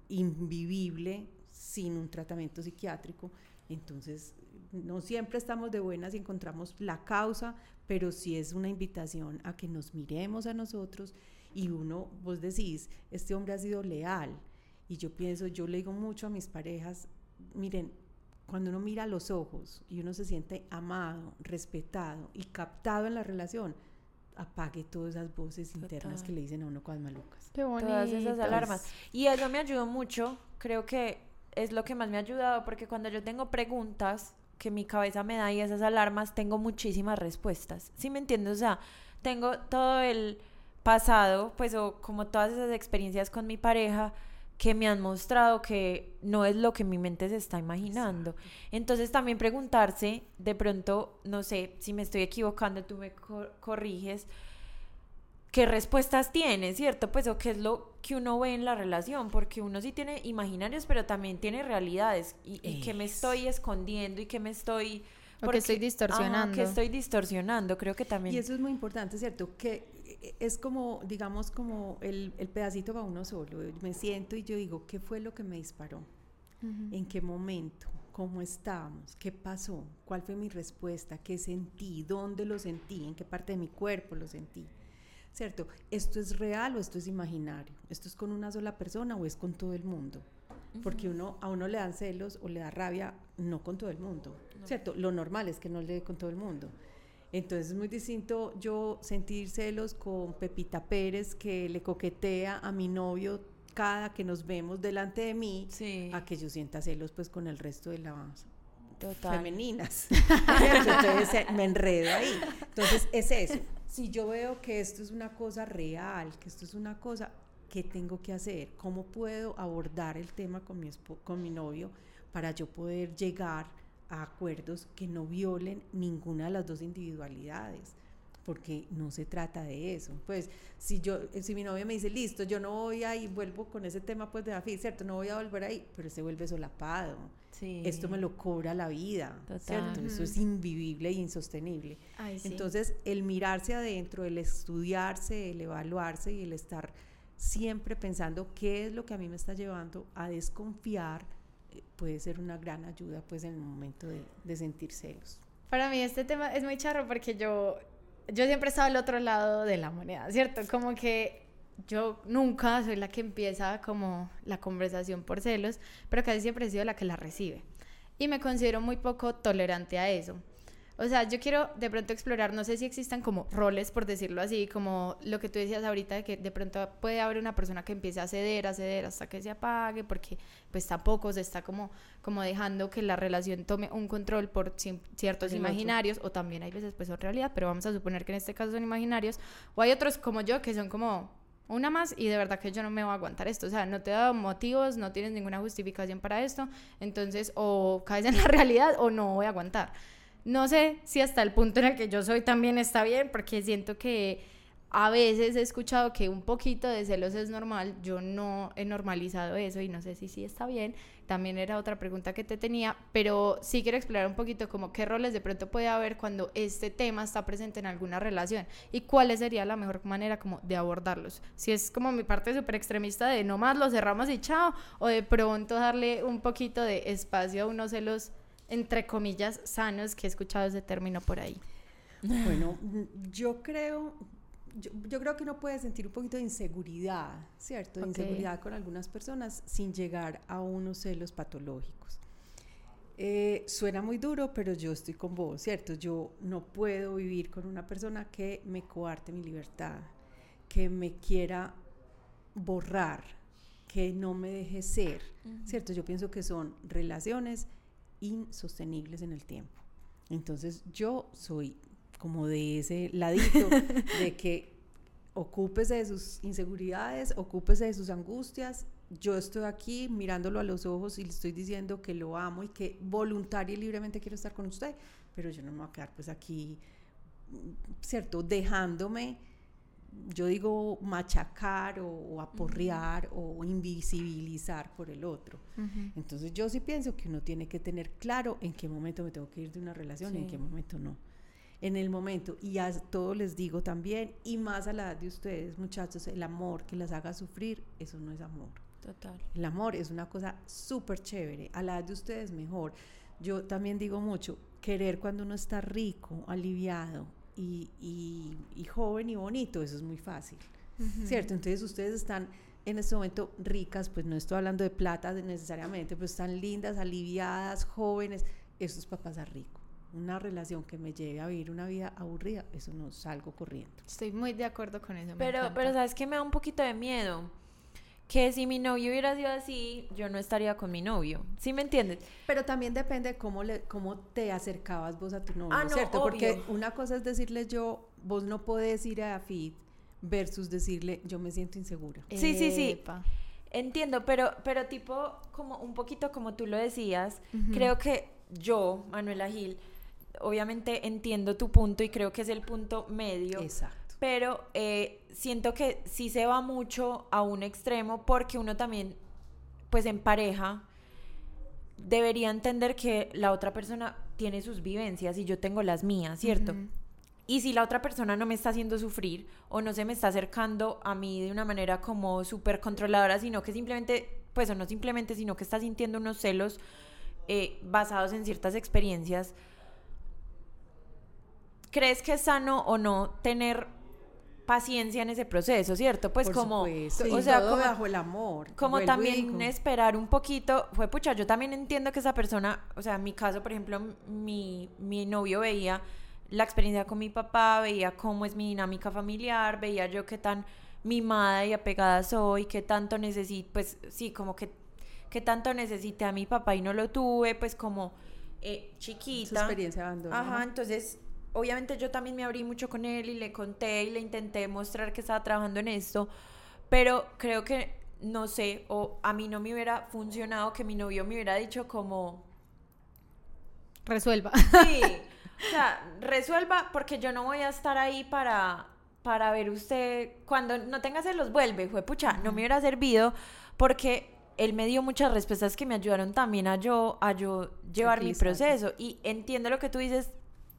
invivible sin un tratamiento psiquiátrico. Entonces, no siempre estamos de buenas y encontramos la causa, pero sí es una invitación a que nos miremos a nosotros y uno, vos decís, este hombre ha sido leal. Y yo pienso, yo le digo mucho a mis parejas, miren, cuando uno mira a los ojos y uno se siente amado, respetado y captado en la relación, apague todas esas voces internas que le dicen a uno cosas malucas. Qué Todas esas alarmas. Y eso me ayudó mucho, creo que es lo que más me ha ayudado, porque cuando yo tengo preguntas que mi cabeza me da y esas alarmas, tengo muchísimas respuestas. ¿Sí me entiendes? O sea, tengo todo el pasado, pues, o como todas esas experiencias con mi pareja, que me han mostrado que no es lo que mi mente se está imaginando. Entonces también preguntarse, de pronto, no sé, si me estoy equivocando, tú me corriges, qué respuestas tiene, ¿cierto? Pues o qué es lo que uno ve en la relación, porque uno sí tiene imaginarios, pero también tiene realidades y, y que me estoy escondiendo y que me estoy... Porque estoy distorsionando. que estoy distorsionando, creo que también. Y eso es muy importante, ¿cierto? Que es como, digamos, como el, el, pedacito va uno solo. Me siento y yo digo, ¿qué fue lo que me disparó? ¿En qué momento? ¿Cómo estábamos? ¿Qué pasó? ¿Cuál fue mi respuesta? ¿Qué sentí? ¿Dónde lo sentí? ¿En qué parte de mi cuerpo lo sentí? ¿Cierto? ¿Esto es real o esto es imaginario? ¿Esto es con una sola persona o es con todo el mundo? Porque uno, a uno le dan celos o le da rabia, no con todo el mundo, ¿cierto? Lo normal es que no le dé con todo el mundo. Entonces es muy distinto yo sentir celos con Pepita Pérez que le coquetea a mi novio cada que nos vemos delante de mí, a que yo sienta celos pues con el resto de las femeninas. [laughs] Entonces me enredo ahí. Entonces es eso. Si yo veo que esto es una cosa real, que esto es una cosa, ¿qué tengo que hacer? ¿Cómo puedo abordar el tema con mi, con mi novio para yo poder llegar a acuerdos que no violen ninguna de las dos individualidades porque no se trata de eso. Pues si yo, si mi novia me dice, listo, yo no voy ahí, vuelvo con ese tema pues de AFI, ¿cierto? No voy a volver ahí, pero se vuelve solapado. Sí. Esto me lo cobra la vida, ¿cierto? Eso es invivible e insostenible. Entonces, el mirarse adentro, el estudiarse, el evaluarse y el estar siempre pensando qué es lo que a mí me está llevando a desconfiar puede ser una gran ayuda pues en el momento de, de sentir celos. Para mí este tema es muy charro porque yo, yo siempre he estado al otro lado de la moneda, ¿cierto? Como que yo nunca soy la que empieza como la conversación por celos, pero casi siempre he sido la que la recibe. Y me considero muy poco tolerante a eso. O sea, yo quiero de pronto explorar, no sé si existan como roles, por decirlo así, como lo que tú decías ahorita, de que de pronto puede haber una persona que empiece a ceder, a ceder hasta que se apague, porque pues tampoco se está como, como dejando que la relación tome un control por ciertos imaginarios, o también hay veces pues son realidad, pero vamos a suponer que en este caso son imaginarios, o hay otros como yo que son como una más y de verdad que yo no me voy a aguantar esto. O sea, no te he dado motivos, no tienes ninguna justificación para esto. Entonces, o caes en la [laughs] realidad o no voy a aguantar. No sé si hasta el punto en el que yo soy también está bien, porque siento que a veces he escuchado que un poquito de celos es normal. Yo no he normalizado eso y no sé si sí está bien también era otra pregunta que te tenía, pero sí quiero explorar un poquito como qué roles de pronto puede haber cuando este tema está presente en alguna relación y cuál sería la mejor manera como de abordarlos. Si es como mi parte súper extremista de no más lo cerramos y chao, o de pronto darle un poquito de espacio a unos celos entre comillas sanos que he escuchado ese término por ahí. Bueno, yo creo, yo, creo que uno puede sentir un poquito de inseguridad, ¿cierto? De inseguridad con algunas personas sin llegar a unos celos patológicos. Eh, suena muy duro, pero yo estoy con vos, ¿cierto? Yo no puedo vivir con una persona que me coarte mi libertad, que me quiera borrar, que no me deje ser, ¿cierto? Yo pienso que son relaciones insostenibles en el tiempo. Entonces yo soy como de ese ladito, [laughs] de que ocúpese de sus inseguridades, ocúpese de sus angustias. Yo estoy aquí mirándolo a los ojos y le estoy diciendo que lo amo y que voluntaria y libremente quiero estar con usted, pero yo no me voy a quedar pues aquí, ¿cierto? Dejándome, yo digo, machacar o, aporrear o invisibilizar por el otro. Entonces yo sí pienso que uno tiene que tener claro en qué momento me tengo que ir de una relación y en qué momento no en el momento. Y a todos les digo también, y más a la edad de ustedes, muchachos, el amor que las haga sufrir, eso no es amor. Total. El amor es una cosa súper chévere. A la edad de ustedes mejor. Yo también digo mucho, querer cuando uno está rico, aliviado y, y, joven y bonito, eso es muy fácil. ¿Cierto? Entonces ustedes están en este momento ricas, pues no estoy hablando de plata necesariamente, pero están lindas, aliviadas, jóvenes, eso es para pasar rico una relación que me lleve a vivir una vida aburrida, eso no salgo corriendo. Estoy muy de acuerdo con eso. Pero, pero sabes que me da un poquito de miedo. Que si mi novio hubiera sido así, yo no estaría con mi novio. ¿Sí me entiendes? Pero también depende cómo, le, cómo te acercabas vos a tu novio, ah, ¿cierto? Porque una cosa es decirle yo, vos no podés ir a FIT versus decirle yo me siento insegura. Sí, sí, sí. Entiendo, pero, pero tipo, como un poquito como tú lo decías, creo que yo, Manuela Gil, obviamente entiendo tu punto y creo que es el punto medio. Exacto. Pero eh, siento que sí se va mucho a un extremo porque uno también, pues en pareja, debería entender que la otra persona tiene sus vivencias y yo tengo las mías, ¿cierto? Y si la otra persona no me está haciendo sufrir o no se me está acercando a mí de una manera como súper controladora, sino que simplemente, pues o no simplemente, sino que está sintiendo unos celos eh, basados en ciertas experiencias, ¿crees que es sano o no tener paciencia en ese proceso, ¿cierto? Pues como, o sea, como, bajo el amor. Como también esperar un poquito, fue pucha, yo también entiendo que esa persona, o sea, en mi caso, por ejemplo, mi, mi novio veía la experiencia con mi papá, veía cómo es mi dinámica familiar, veía yo qué tan mimada y apegada soy, qué tanto necesito, pues sí, como que qué tanto necesité a mi papá y no lo tuve, pues como eh, chiquita. Su experiencia Ajá, entonces obviamente yo también me abrí mucho con él y le conté y le intenté mostrar que estaba trabajando en esto, pero creo que, no sé, o a mí no me hubiera funcionado que mi novio me hubiera dicho como... Resuelva. Sí, [laughs] o sea, resuelva porque yo no voy a estar ahí para, para ver usted, cuando no tenga se los vuelve, fue pucha, no me hubiera servido porque él me dio muchas respuestas que me ayudaron también a yo, a yo llevar mi proceso. Y entiendo lo que tú dices,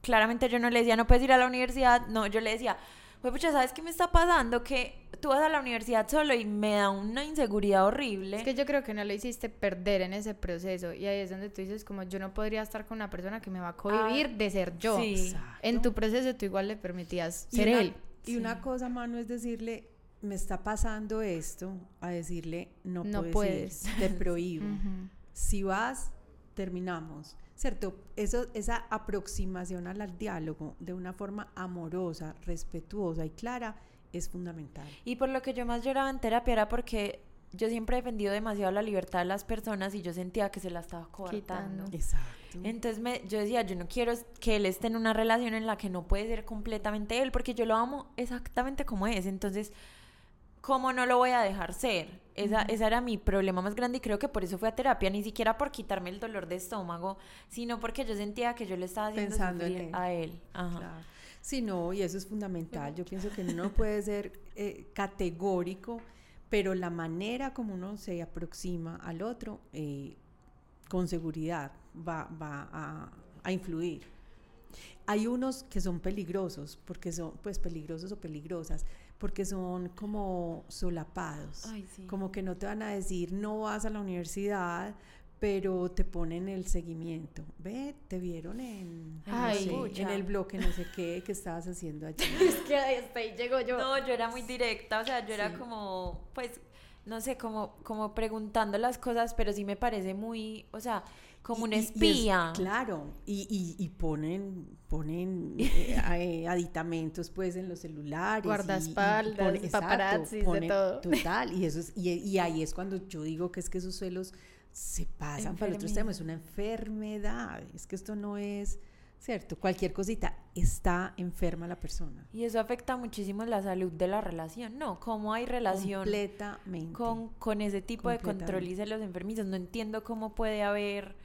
claramente yo no le decía, no puedes ir a la universidad, no, yo le decía, pues pucha, ¿sabes qué me está pasando? Que tú vas a la universidad solo y me da una inseguridad horrible. Es que yo creo que no lo hiciste perder en ese proceso y ahí es donde tú dices como yo no podría estar con una persona que me va a cohibir ah, de ser yo. Sí. En tu proceso tú igual le permitías ser él. Y una cosa, mano, es decirle, me está pasando esto, a decirle, no, puedes, te prohíbo. [laughs] Si vas, terminamos. ¿Cierto? Eso, esa aproximación al diálogo de una forma amorosa, respetuosa y clara es fundamental. Y por lo que yo más lloraba en terapia era porque yo siempre he defendido demasiado la libertad de las personas y yo sentía que se la estaba coartando. Exacto. Entonces me, yo decía, yo no quiero que él esté en una relación en la que no puede ser completamente él, porque yo lo amo exactamente como es. Entonces, ¿cómo no lo voy a dejar ser? Esa, esa era mi problema más grande y creo que por eso fui a terapia, ni siquiera por quitarme el dolor de estómago, sino porque yo sentía que yo le estaba haciendo Pensando sufrir a él. Ajá. Sí, no, y eso es fundamental. Yo pienso que no puede ser eh, categórico, pero la manera como uno se aproxima al otro, eh, con seguridad, va, va a, a influir. Hay unos que son peligrosos, porque son, pues peligrosos o peligrosas, porque son como solapados, como que no te van a decir no vas a la universidad, pero te ponen el seguimiento. Ve, te vieron en, en el bloque no sé qué que estabas haciendo allí. [laughs] es que hasta ahí llego yo. No, yo era muy directa, o sea, yo era como, pues, no sé, como, como preguntando las cosas, pero sí me parece muy, o sea, como un espía. claro, y, y, ponen, ponen [laughs] eh, eh, aditamentos pues en los celulares. Guardaespaldas, paparazzi, de todo. Total, y, eso es, y, ahí es cuando yo digo que es que esos celos se pasan para otros temas, es una enfermedad, es que esto no es... ¿cierto? Cualquier cosita, está enferma la persona. Y eso afecta muchísimo la salud de la relación, ¿no? ¿Cómo hay relación Completamente. Con, con ese tipo de control y los enfermizos? No entiendo cómo puede haber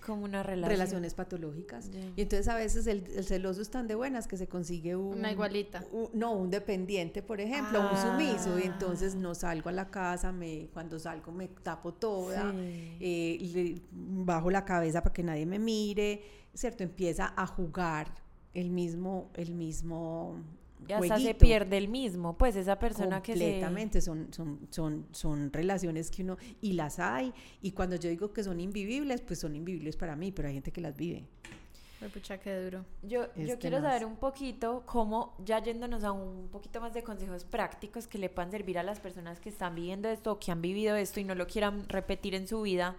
como una relación. Relaciones patológicas. Y entonces a veces el, celoso es tan de buenas que se consigue un... Una igualita. no, un dependiente, por ejemplo, un sumiso. Y entonces no salgo a la casa, me, cuando salgo me tapo toda, eh, bajo la cabeza para que nadie me mire, ¿cierto? Empieza a jugar el mismo, el mismo y hasta se pierde el mismo, pues esa persona que se... Completamente, son, son, son, son relaciones que uno, y las hay, y cuando yo digo que son invivibles, pues son invivibles para mí, pero hay gente que las vive. Pucha, qué duro. Yo, yo quiero saber un poquito cómo, ya yéndonos a un poquito más de consejos prácticos que le puedan servir a las personas que están viviendo esto, que han vivido esto y no lo quieran repetir en su vida,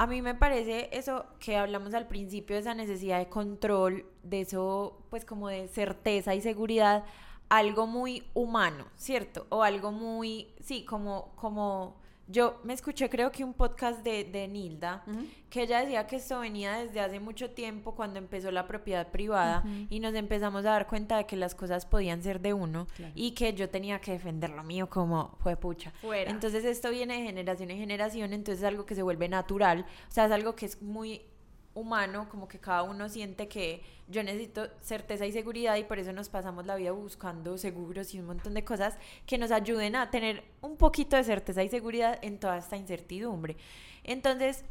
a mí me parece eso que hablamos al principio, esa necesidad de control, de eso, pues como de certeza y seguridad, algo muy humano, ¿cierto? O algo muy, sí, como, como yo me escuché creo que un podcast de, de Nilda, que ella decía que esto venía desde hace mucho tiempo cuando empezó la propiedad privada y nos empezamos a dar cuenta de que las cosas podían ser de uno y que yo tenía que defender lo mío como fue pucha. Fuera. Entonces esto viene de generación en generación, entonces es algo que se vuelve natural, o sea, es algo que es muy humano, como que cada uno siente que yo necesito certeza y seguridad y por eso nos pasamos la vida buscando seguros y un montón de cosas que nos ayuden a tener un poquito de certeza y seguridad en toda esta incertidumbre. Entonces,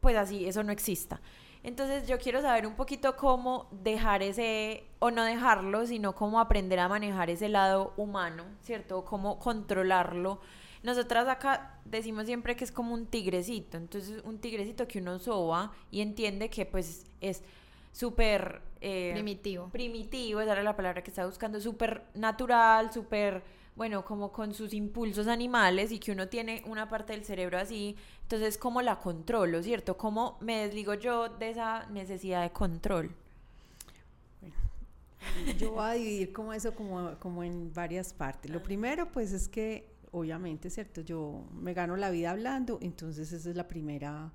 pues así, eso no exista. Entonces yo quiero saber un poquito cómo dejar ese, o no dejarlo, sino cómo aprender a manejar ese lado humano, ¿cierto? Cómo controlarlo nosotras acá decimos siempre que es como un tigrecito, entonces un tigrecito que uno soba y entiende que pues es súper... Eh, primitivo. Primitivo, esa era la palabra que estaba buscando, súper natural, súper, bueno, como con sus impulsos animales y que uno tiene una parte del cerebro así, entonces ¿cómo la controlo, cierto? ¿Cómo me desligo yo de esa necesidad de control? yo voy a dividir como eso como, como en varias partes. Lo primero pues es que obviamente, ¿cierto? Yo me gano la vida hablando, entonces esa es la primera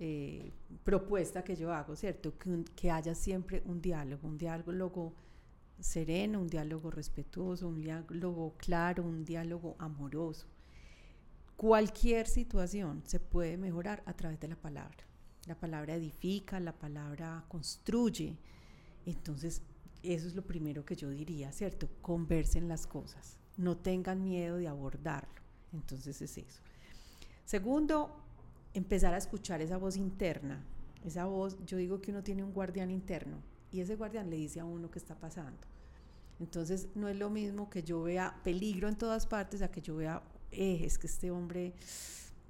eh, propuesta que yo hago, ¿cierto? Que, que, haya siempre un diálogo, un diálogo sereno, un diálogo respetuoso, un diálogo claro, un diálogo amoroso. Cualquier situación se puede mejorar a través de la palabra. La palabra edifica, la palabra construye. Entonces, eso es lo primero que yo diría, ¿cierto? Conversen las cosas no tengan miedo de abordarlo. Entonces es eso. Segundo, empezar a escuchar esa voz interna. Esa voz, yo digo que uno tiene un guardián interno y ese guardián le dice a uno qué está pasando. Entonces no es lo mismo que yo vea peligro en todas partes a que yo vea, eh, es que este hombre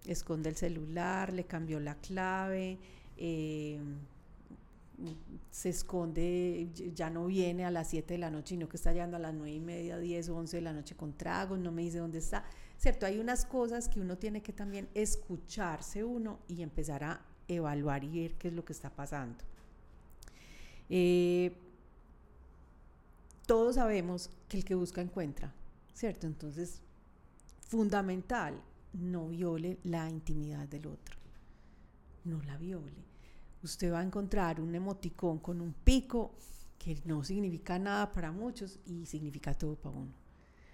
esconde el celular, le cambió la clave, eh, se esconde, ya no viene a las 7 de la noche, sino que está llegando a las 9 y media, 10, 11 de la noche con tragos, no me dice dónde está. ¿Cierto? Hay unas cosas que uno tiene que también escucharse uno y empezar a evaluar y ver qué es lo que está pasando. Eh, todos sabemos que el que busca encuentra, ¿cierto? Entonces, fundamental, no viole la intimidad del otro, no la viole usted va a encontrar un emoticón con un pico que no significa nada para muchos y significa todo para uno.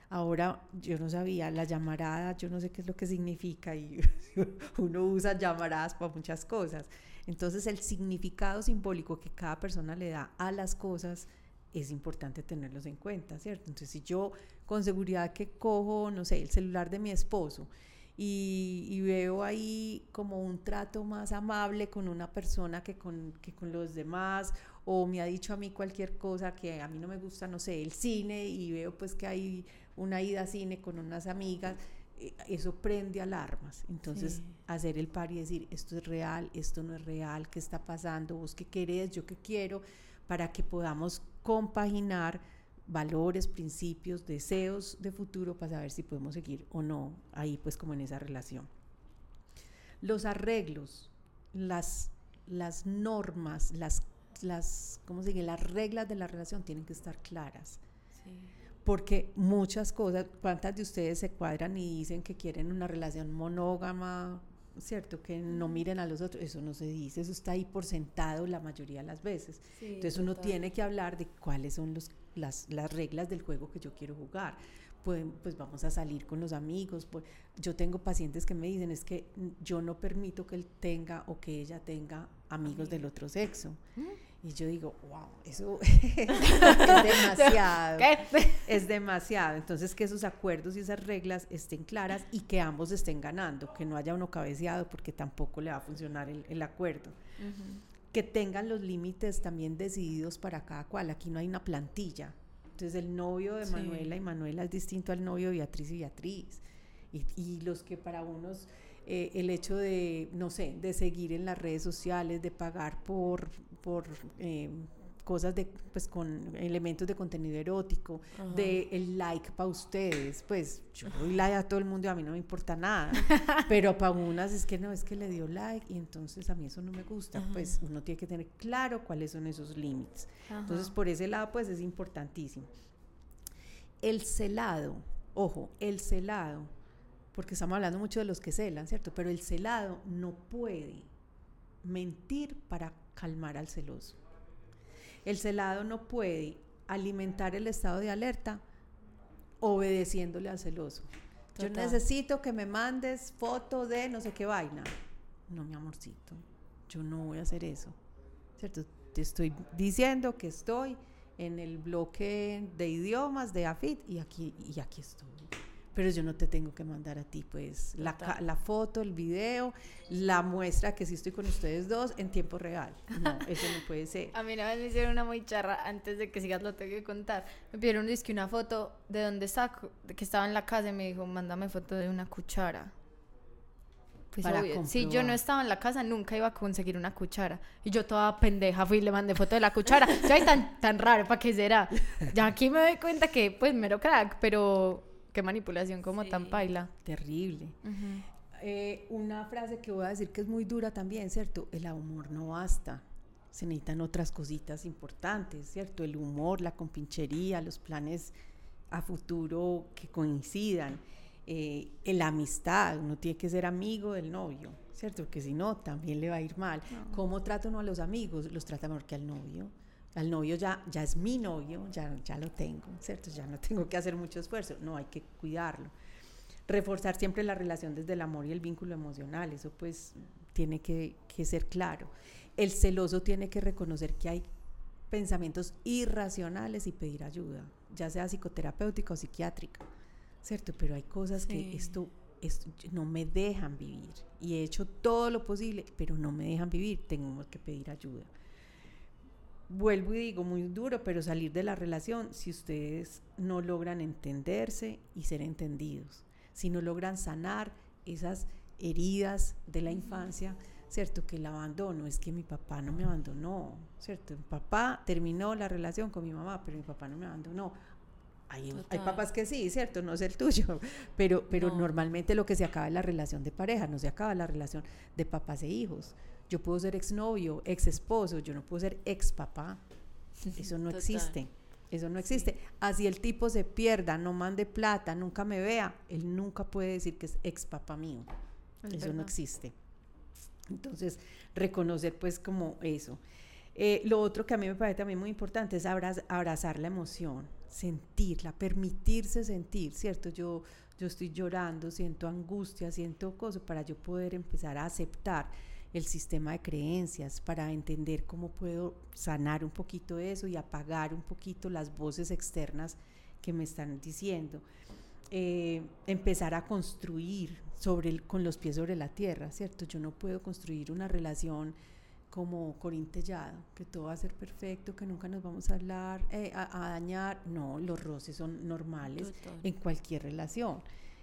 Ahora yo no sabía la llamarada, yo no sé qué es lo que significa y [laughs] uno usa llamaradas para muchas cosas. Entonces el significado simbólico que cada persona le da a las cosas es importante tenerlos en cuenta, ¿cierto? Entonces si yo con seguridad que cojo, no sé, el celular de mi esposo y, veo ahí como un trato más amable con una persona que con, que con los demás o me ha dicho a mí cualquier cosa que a mí no me gusta, no sé, el cine y veo pues que hay una ida a cine con unas amigas, eh, eso prende alarmas. Entonces, hacer el par y decir, esto es real, esto no es real, qué está pasando, vos qué querés, yo qué quiero, para que podamos compaginar valores, principios, deseos de futuro para saber si podemos seguir o no ahí pues como en esa relación. Los arreglos, las, las normas, las, las, ¿cómo se Las reglas de la relación tienen que estar claras. Porque muchas cosas, ¿cuántas de ustedes se cuadran y dicen que quieren una relación monógama, ¿cierto? Que no miren a los otros, eso no se dice, eso está ahí por sentado la mayoría de las veces. Entonces uno tiene que hablar de cuáles son los las, las reglas del juego que yo quiero jugar. Pues, pues vamos a salir con los amigos. Pues, yo tengo pacientes que me dicen es que yo no permito que él tenga o que ella tenga amigos del otro sexo. ¿Mm? Y yo digo, wow, eso [laughs] es demasiado. Es demasiado. Entonces, que esos acuerdos y esas reglas estén claras y que ambos estén ganando, que no haya uno cabeceado porque tampoco le va a funcionar el, el acuerdo que tengan los límites también decididos para cada cual. Aquí no hay una plantilla. Entonces el novio de Manuela y Manuela es distinto al novio de Beatriz y Beatriz. Y, los que para unos eh, el hecho de, no sé, de seguir en las redes sociales, de pagar por, por eh, cosas de, pues con elementos de contenido erótico, de el like para ustedes, pues yo doy like a todo el mundo y a mí no me importa nada, [laughs] pero para unas es que no, es que le dio like y entonces a mí eso no me gusta, pues uno tiene que tener claro cuáles son esos límites. Entonces por ese lado pues es importantísimo. El celado, ojo, el celado, porque estamos hablando mucho de los que celan, ¿cierto? Pero el celado no puede mentir para calmar al celoso. El celado no puede alimentar el estado de alerta obedeciéndole al celoso. Yo necesito que me mandes foto de no sé qué vaina. No, mi amorcito, yo no voy a hacer eso. ¿Cierto? Te estoy diciendo que estoy en el bloque de idiomas de AFIT y aquí, y aquí estoy pero yo no te tengo que mandar a ti, pues, la, la, foto, el video, la muestra que sí estoy con ustedes dos en tiempo real. No, [laughs] eso no puede ser. A mí una vez me hicieron una muy charra, antes de que sigas lo tengo que contar. Me pidieron disque una foto de donde está, que estaba en la casa y me dijo, mándame foto de una cuchara. Pues obvio, si yo no estaba en la casa, nunca iba a conseguir una cuchara. Y yo toda pendeja fui y le mandé foto de la cuchara. [laughs] ya tan, tan raro, ¿para qué será? Ya aquí me doy cuenta que, pues, mero crack, pero Qué manipulación como tan paila. Terrible. Eh, una frase que voy a decir que es muy dura también, ¿cierto? El amor no basta. Se necesitan otras cositas importantes, ¿cierto? El humor, la compinchería, los planes a futuro que coincidan. Eh, la amistad, uno tiene que ser amigo del novio, ¿cierto? Porque si no, también le va a ir mal. ¿Cómo trata uno a los amigos? Los trata mejor que al novio al novio ya, ya es mi novio, ya, ya lo tengo, ¿cierto? Ya no tengo que hacer mucho esfuerzo, no, hay que cuidarlo. Reforzar siempre la relación desde el amor y el vínculo emocional, eso pues tiene que, que ser claro. El celoso tiene que reconocer que hay pensamientos irracionales y pedir ayuda, ya sea psicoterapéutica o psiquiátrica, ¿cierto? Pero hay cosas que esto, esto, no me dejan vivir y he hecho todo lo posible, pero no me dejan vivir, tengo que pedir ayuda vuelvo y digo, muy duro, pero salir de la relación si ustedes no logran entenderse y ser entendidos, si no logran sanar esas heridas de la infancia, ¿cierto? Que el abandono, es que mi papá no me abandonó, ¿cierto? Mi papá terminó la relación con mi mamá, pero mi papá no me abandonó. Hay, hay, papás que sí, ¿cierto? No es el tuyo, [laughs] pero, pero normalmente lo que se acaba es la relación de pareja, no se acaba la relación de papás e hijos. Yo puedo ser exnovio, ex esposo, yo no puedo ser ex papá. [laughs] Eso no existe. Eso no existe. Así el tipo se pierda, no mande plata, nunca me vea, él nunca puede decir que es ex papá mío. eso no existe. Entonces, reconocer pues como eso. Eh, lo otro que a mí me parece también muy importante es abrazar la emoción, sentirla, permitirse sentir, ¿cierto? Yo, yo estoy llorando, siento angustia, siento cosas para yo poder empezar a aceptar el sistema de creencias, para entender cómo puedo sanar un poquito eso y apagar un poquito las voces externas que me están diciendo. Eh, empezar a construir sobre con los pies sobre la tierra, ¿cierto? Yo no puedo construir una relación como corintellado, que todo va a ser perfecto, que nunca nos vamos a hablar, eh, a, dañar. No, los roces son normales en cualquier relación.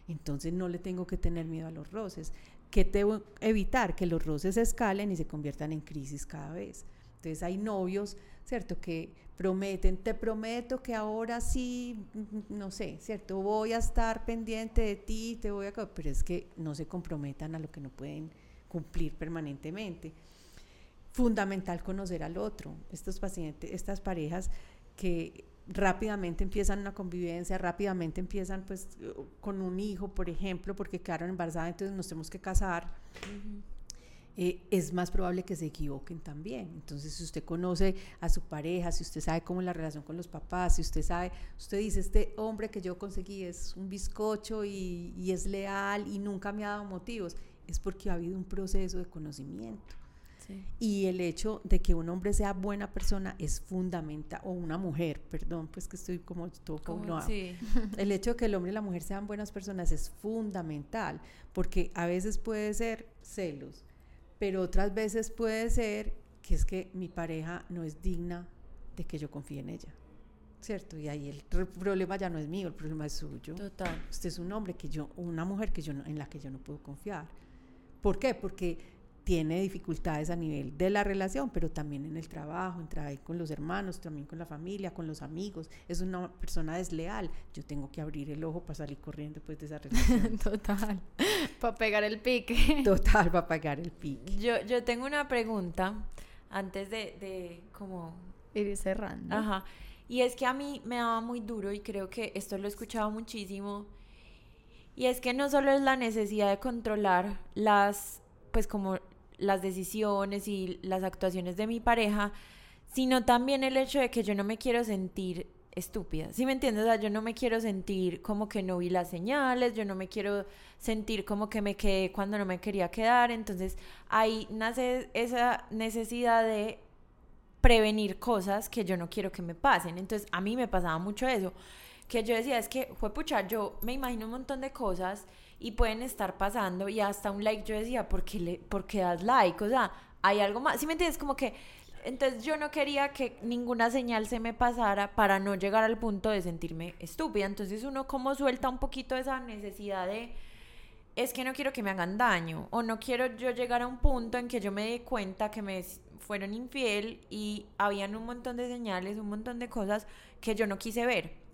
Entonces no le tengo que tener miedo a los roces. ¿Qué debo evitar? Que los roces escalen y se conviertan en crisis cada vez. Entonces hay novios, ¿cierto? Que prometen, te prometo que ahora sí, no sé, ¿cierto? Voy a estar pendiente de ti, te voy a... Pero es que no se comprometan a lo que no pueden cumplir permanentemente. Fundamental conocer al otro. Estos pacientes, estas parejas que rápidamente empiezan una convivencia, rápidamente empiezan pues con un hijo, por ejemplo, porque quedaron embarazadas, entonces nos tenemos que casar. Eh, es más probable que se equivoquen también. Entonces, si usted conoce a su pareja, si usted sabe cómo es la relación con los papás, si usted sabe, usted dice, este hombre que yo conseguí es un bizcocho y, y es leal y nunca me ha dado motivos, es porque ha habido un proceso de conocimiento. Y el hecho de que un hombre sea buena persona es fundamental, o una mujer, perdón, pues que estoy como todo como, [laughs] El hecho de que el hombre y la mujer sean buenas personas es fundamental, porque a veces puede ser celos, pero otras veces puede ser que es que mi pareja no es digna de que yo confíe en ella. ¿Cierto? Y ahí el problema ya no es mío, el problema es suyo. Total. Usted es un hombre que yo, una mujer que yo en la que yo no puedo confiar. ¿Por qué? Porque tiene dificultades a nivel de la relación, pero también en el trabajo, en con los hermanos, también con la familia, con los amigos. Es una persona desleal. Yo tengo que abrir el ojo para salir corriendo después de esa [laughs] relación. Total. para pegar el pique. Total, para pegar el pique. Yo, yo tengo una pregunta antes de, de como... Ir cerrando. Ajá. Y es que a mí me daba muy duro y creo que esto lo he escuchado muchísimo. Y es que no solo es la necesidad de controlar las, pues como las decisiones y las actuaciones de mi pareja, sino también el hecho de que yo no me quiero sentir estúpida. ¿Sí me entiendes? O sea, yo no me quiero sentir como que no vi las señales, yo no me quiero sentir como que me quedé cuando no me quería quedar. Entonces ahí nace esa necesidad de prevenir cosas que yo no quiero que me pasen. Entonces a mí me pasaba mucho eso, que yo decía, es que fue pucha, yo me imagino un montón de cosas y pueden estar pasando y hasta un like yo decía, ¿por qué, le, ¿por qué das like? O sea, hay algo más, ¿sí me entiendes? Como que, entonces yo no quería que ninguna señal se me pasara para no llegar al punto de sentirme estúpida, entonces uno como suelta un poquito esa necesidad de, es que no quiero que me hagan daño o no quiero yo llegar a un punto en que yo me dé cuenta que me fueron infiel y habían un montón de señales, un montón de cosas que yo no quise ver.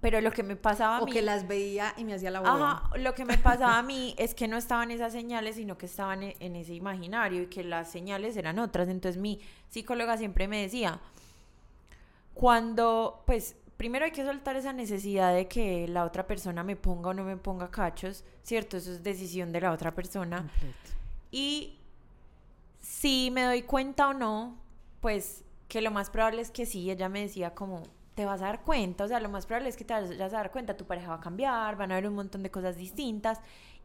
Pero lo que me pasaba a mí... O que las veía y me hacía la boba. Ajá, lo que me pasaba a mí es que no estaban esas señales, sino que estaban e, en ese imaginario y que las señales eran otras. Entonces mi psicóloga siempre me decía, cuando, pues, primero hay que soltar esa necesidad de que la otra persona me ponga o no me ponga cachos, ¿cierto? Eso es decisión de la otra persona. Y si me doy cuenta o no, pues que lo más probable es que sí, ella me decía como, te vas a dar cuenta, o sea, lo más probable es que te vayas a dar cuenta, tu pareja va a cambiar, van a haber un montón de cosas distintas,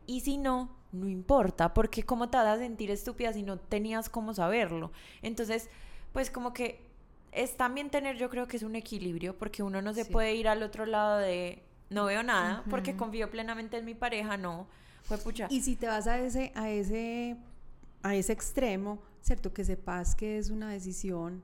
y si no, no importa, porque cómo te vas a sentir estúpida si no tenías cómo saberlo. Entonces, pues como que es también tener, yo creo que es un equilibrio, porque uno no se puede ir al otro lado de no veo nada, porque confío plenamente en mi pareja, no, fue pucha. Y si te vas a ese, a ese, a ese extremo, cierto, que sepas que es una decisión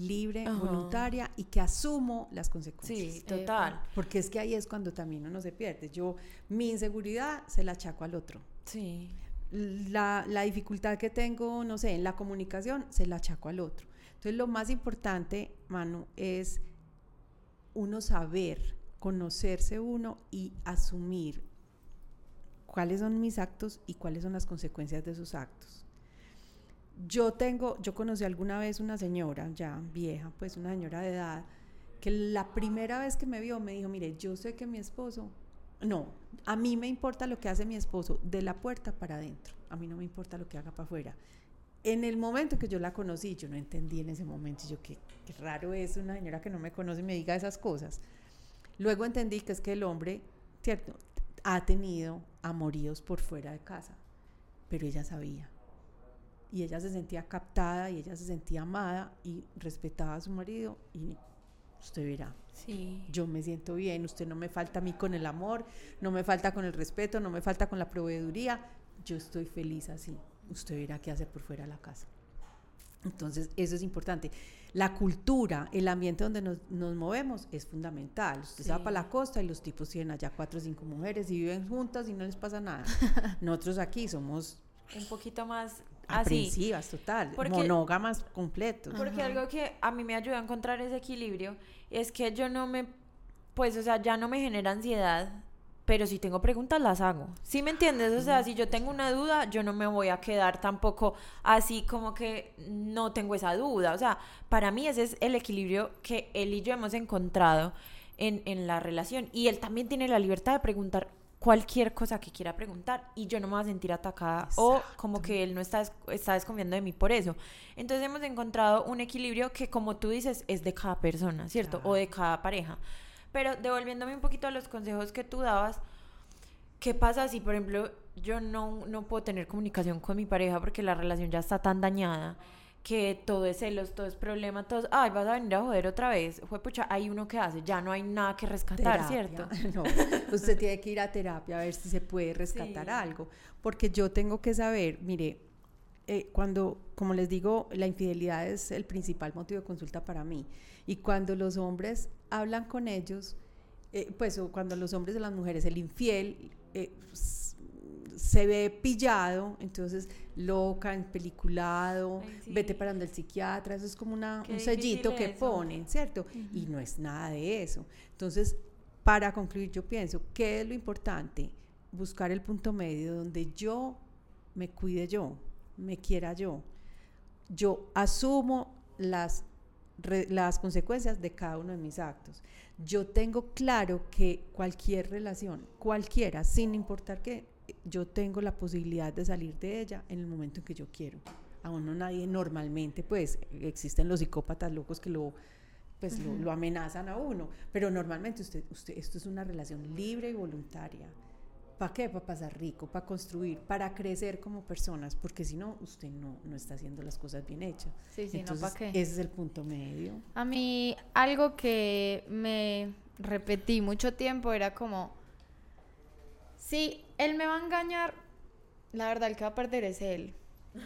libre, voluntaria y que asumo las consecuencias. Sí, total. Porque es que ahí es cuando también uno se pierde. Yo, mi inseguridad se la achaco al otro. Sí. La, la dificultad que tengo, no sé, en la comunicación, se la achaco al otro. Entonces, lo más importante, Manu, es uno saber, conocerse uno y asumir cuáles son mis actos y cuáles son las consecuencias de esos actos. Yo tengo, yo conocí alguna vez una señora ya vieja, pues una señora de edad, que la primera vez que me vio me dijo, mire, yo sé que mi esposo, no, a mí me importa lo que hace mi esposo de la puerta para adentro, a mí no me importa lo que haga para afuera. En el momento que yo la conocí, yo no entendí en ese momento, yo qué, qué raro es una señora que no me conoce y me diga esas cosas. Luego entendí que es que el hombre, cierto, ha tenido amoríos por fuera de casa, pero ella sabía y ella se sentía captada y ella se sentía amada y respetaba a su marido y usted verá. Sí. Yo me siento bien, usted no me falta a mí con el amor, no me falta con el respeto, no me falta con la proveeduría, yo estoy feliz así. Usted verá qué hace por fuera de la casa. Entonces, eso es importante. La cultura, el ambiente donde nos, nos movemos es fundamental. Usted se va para la costa y los tipos tienen allá cuatro o cinco mujeres y viven juntas y no les pasa nada. [laughs] Nosotros aquí somos un poquito más aprensivas, total, monógamas completos. Porque algo que a mí me ayuda a encontrar ese equilibrio es que yo no me, pues, o sea, ya no me genera ansiedad, pero si tengo preguntas las hago. ¿Sí me entiendes? O sea, si yo tengo una duda, yo no me voy a quedar tampoco así como que no tengo esa duda. O sea, para mí ese es el equilibrio que él y yo hemos encontrado en, en la relación. Y él también tiene la libertad de preguntar cualquier cosa que quiera preguntar y yo no me voy a sentir atacada o como que él no está, está desconfiando de mí por eso. Entonces hemos encontrado un equilibrio que como tú dices es de cada persona, ¿cierto? O de cada pareja. Pero devolviéndome un poquito a los consejos que tú dabas, ¿qué pasa si por ejemplo yo no, no puedo tener comunicación con mi pareja porque la relación ya está tan dañada? Que todo es celos, todo es problema, todo ay, vas a venir a joder otra vez. Fue pucha, hay uno que hace, ya no hay nada que rescatar, ¿cierto? [laughs] No, usted tiene que ir a terapia a ver si se puede rescatar algo, porque yo tengo que saber, mire, eh, cuando, como les digo, la infidelidad es el principal motivo de consulta para mí, y cuando los hombres hablan con ellos, eh, pues o cuando los hombres de las mujeres, el infiel, eh, se ve pillado, entonces loca, peliculado, vete parando el psiquiatra, eso es como una, un sellito que ponen, ¿cierto? Y no es nada de eso. Entonces, para concluir, yo pienso, ¿qué es lo importante? Buscar el punto medio donde yo me cuide yo, me quiera yo. Yo asumo las, las consecuencias de cada uno de mis actos. Yo tengo claro que cualquier relación, cualquiera, sin importar qué, yo tengo la posibilidad de salir de ella en el momento en que yo quiero. A uno nadie normalmente, pues existen los psicópatas locos que lo pues lo, amenazan a uno, pero normalmente usted, usted, esto es una relación libre y voluntaria. ¿Para qué? Para pasar rico, para construir, para crecer como personas, porque si no, usted no, no está haciendo las cosas bien hechas. Sí, sí, no, ¿para qué? Ese es el punto medio. A mí, algo que me repetí mucho tiempo era como, si él me va a engañar, la verdad el que va a perder es él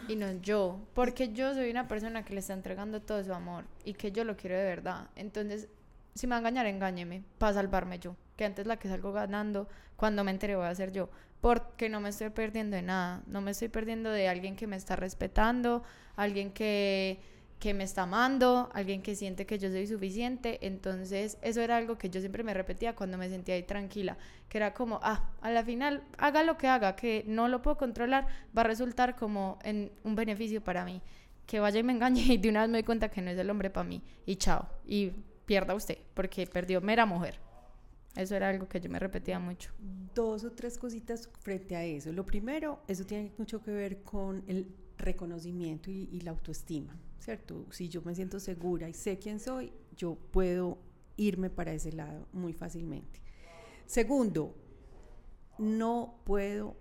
y no yo, porque yo soy una persona que le está entregando todo su amor y que yo lo quiero de verdad. Entonces, si me va a engañar, engáñeme para salvarme yo, que antes la que salgo ganando, cuando me entere voy a ser yo, porque no me estoy perdiendo de nada, no me estoy perdiendo de alguien que me está respetando, alguien que que me está amando, alguien que siente que yo soy suficiente. Entonces, eso era algo que yo siempre me repetía cuando me sentía ahí tranquila, que era como, ah, a la final, haga lo que haga, que no lo puedo controlar, va a resultar como en un beneficio para mí. Que vaya y me engañe [laughs] y de una vez me doy cuenta que no es el hombre para mí. Y chao. Y pierda usted, porque perdió mera mujer. Eso era algo que yo me repetía mucho. Dos o tres cositas frente a eso. Lo primero, eso tiene mucho que ver con el reconocimiento y, la autoestima, ¿cierto? Si yo me siento segura y sé quién soy, yo puedo irme para ese lado muy fácilmente. Segundo, no puedo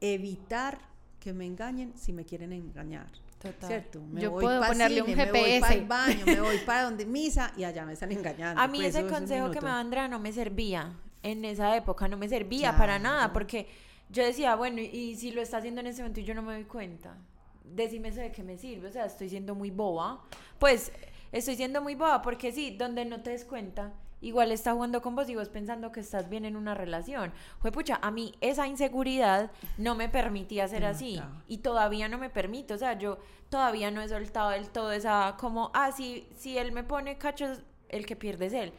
evitar que me engañen si me quieren engañar. Total. ¿Cierto? Me yo puedo ponerle un GPS. Me voy para el baño, me voy para donde misa y allá me están engañando. A mí pues ese consejo que me Andrea no me servía. En esa época no me servía para nada porque yo decía, bueno, y si lo está haciendo en ese momento y yo no me doy cuenta, decime eso de qué me sirve, o sea, estoy siendo muy boba. Pues estoy siendo muy boba, porque sí, donde no te des cuenta, igual está jugando con vos y vos pensando que estás bien en una relación. Fue pucha, a mí esa inseguridad no me permitía ser así y todavía no me permite, o sea, yo todavía no he soltado del todo esa como, ah, si, si él me pone cachos, el que pierde es él.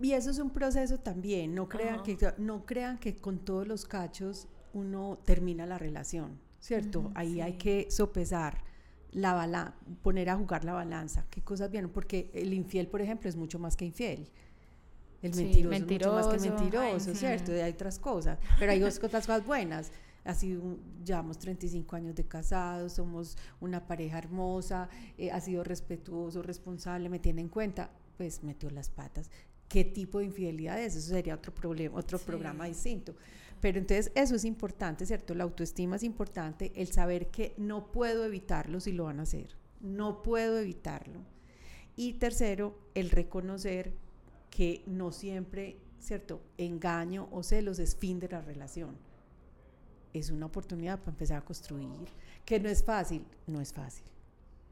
Y eso es un proceso también, no crean, que, no crean que con todos los cachos uno termina la relación, ¿cierto? Ahí hay que sopesar la balanza, poner a jugar la balanza, qué cosas vienen, porque el infiel, por ejemplo, es mucho más que infiel. El mentiroso, es mucho más que mentiroso, ¿cierto? Y hay otras cosas, pero hay otras cosas buenas. Así llevamos 35 años de casados, somos una pareja hermosa, eh, ha sido respetuoso, responsable, me tiene en cuenta, pues metió las patas. ¿Qué tipo de infidelidad es? Eso sería otro problema, otro programa distinto. Pero entonces eso es importante, ¿cierto? La autoestima es importante, el saber que no puedo evitarlo si lo van a hacer, no puedo evitarlo. Y tercero, el reconocer que no siempre, ¿cierto? Engaño o celos es fin de la relación. Es una oportunidad para empezar a construir, que no es fácil, no es fácil,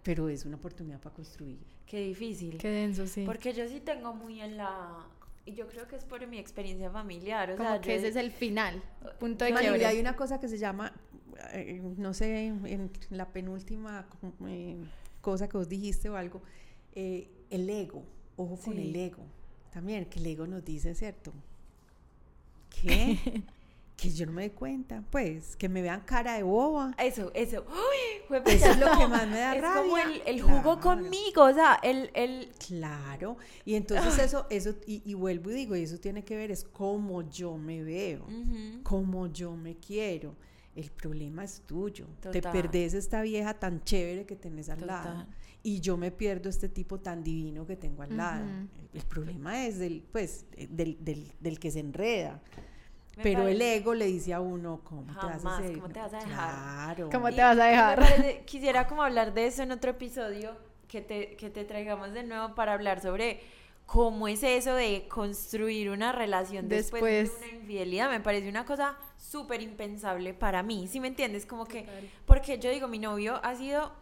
pero es una oportunidad para construir. Qué difícil. Qué denso, sí. Porque yo sí tengo muy en la yo creo que es por mi experiencia familiar. O Como sea, que ese es el final, punto de quiebre. Hay una cosa que se llama, eh, no sé, en la penúltima eh, cosa que vos dijiste o algo, eh, el ego. Ojo con el ego. También, que el ego nos dice, ¿cierto? [laughs] ¿Qué? Que yo no me dé cuenta, pues, que me vean cara de boba. Eso, eso. Uy, eso es lo que más me da [laughs] es rabia. como el, el jugo conmigo, o sea, el, el... Claro, y entonces eso, eso, y, vuelvo y digo, y eso tiene que ver es cómo yo me veo, cómo yo me quiero. El problema es tuyo. Te perdés esta vieja tan chévere que tenés al lado. Y yo me pierdo este tipo tan divino que tengo al lado. El, problema es del, pues, del, del, del que se enreda. Pero el ego le dice a uno, ¿cómo te vas a ¿Cómo te vas a dejar? Claro. ¿Cómo te vas a dejar? quisiera como hablar de eso en otro episodio, que te, que te traigamos de nuevo para hablar sobre cómo es eso de construir una relación después, de una infidelidad. Me parece una cosa súper impensable para mí, ¿sí me entiendes? Como que, porque yo digo, mi novio ha sido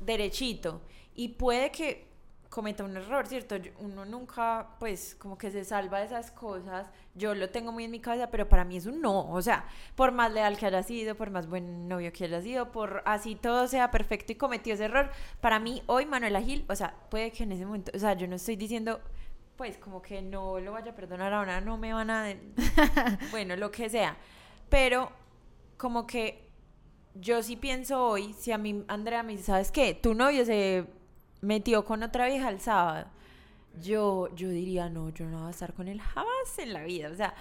derechito y puede que cometa un error, ¿cierto? Uno nunca, pues, como que se salva de esas cosas. Yo lo tengo muy en mi cabeza, pero para mí es un no. O sea, por más leal que haya sido, por más buen novio que haya sido, por así todo sea perfecto y cometió ese error, para mí hoy Manuela Gil, o sea, puede que en ese momento, o sea, yo no estoy diciendo, pues, como que no lo vaya a perdonar ahora, no me van a... [laughs] bueno, lo que sea. Pero, como que yo sí pienso hoy, si a mí Andrea me dice, ¿sabes qué? Tu novio se metió con otra vieja el sábado, yo, yo diría, no, yo no voy a estar con él jamás en la vida. O sea,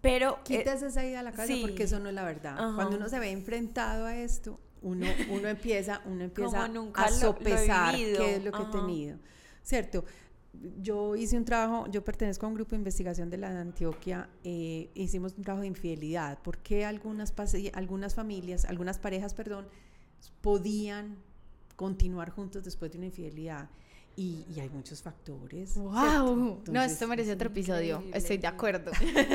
pero... Quitas eh, esa idea a la casa porque eso no es la verdad. Cuando uno se ve enfrentado a esto, uno, uno empieza, uno [laughs] empieza a sopesar qué es lo que he tenido. ¿Cierto? Yo hice un trabajo, yo pertenezco a un grupo de investigación de la de Antioquia, eh, hicimos un trabajo de infidelidad. ¿Por qué algunas, algunas familias, algunas parejas, perdón, podían continuar juntos después de una infidelidad. Y, hay muchos factores. ¡Wow! no, esto merece otro episodio. Estoy de acuerdo.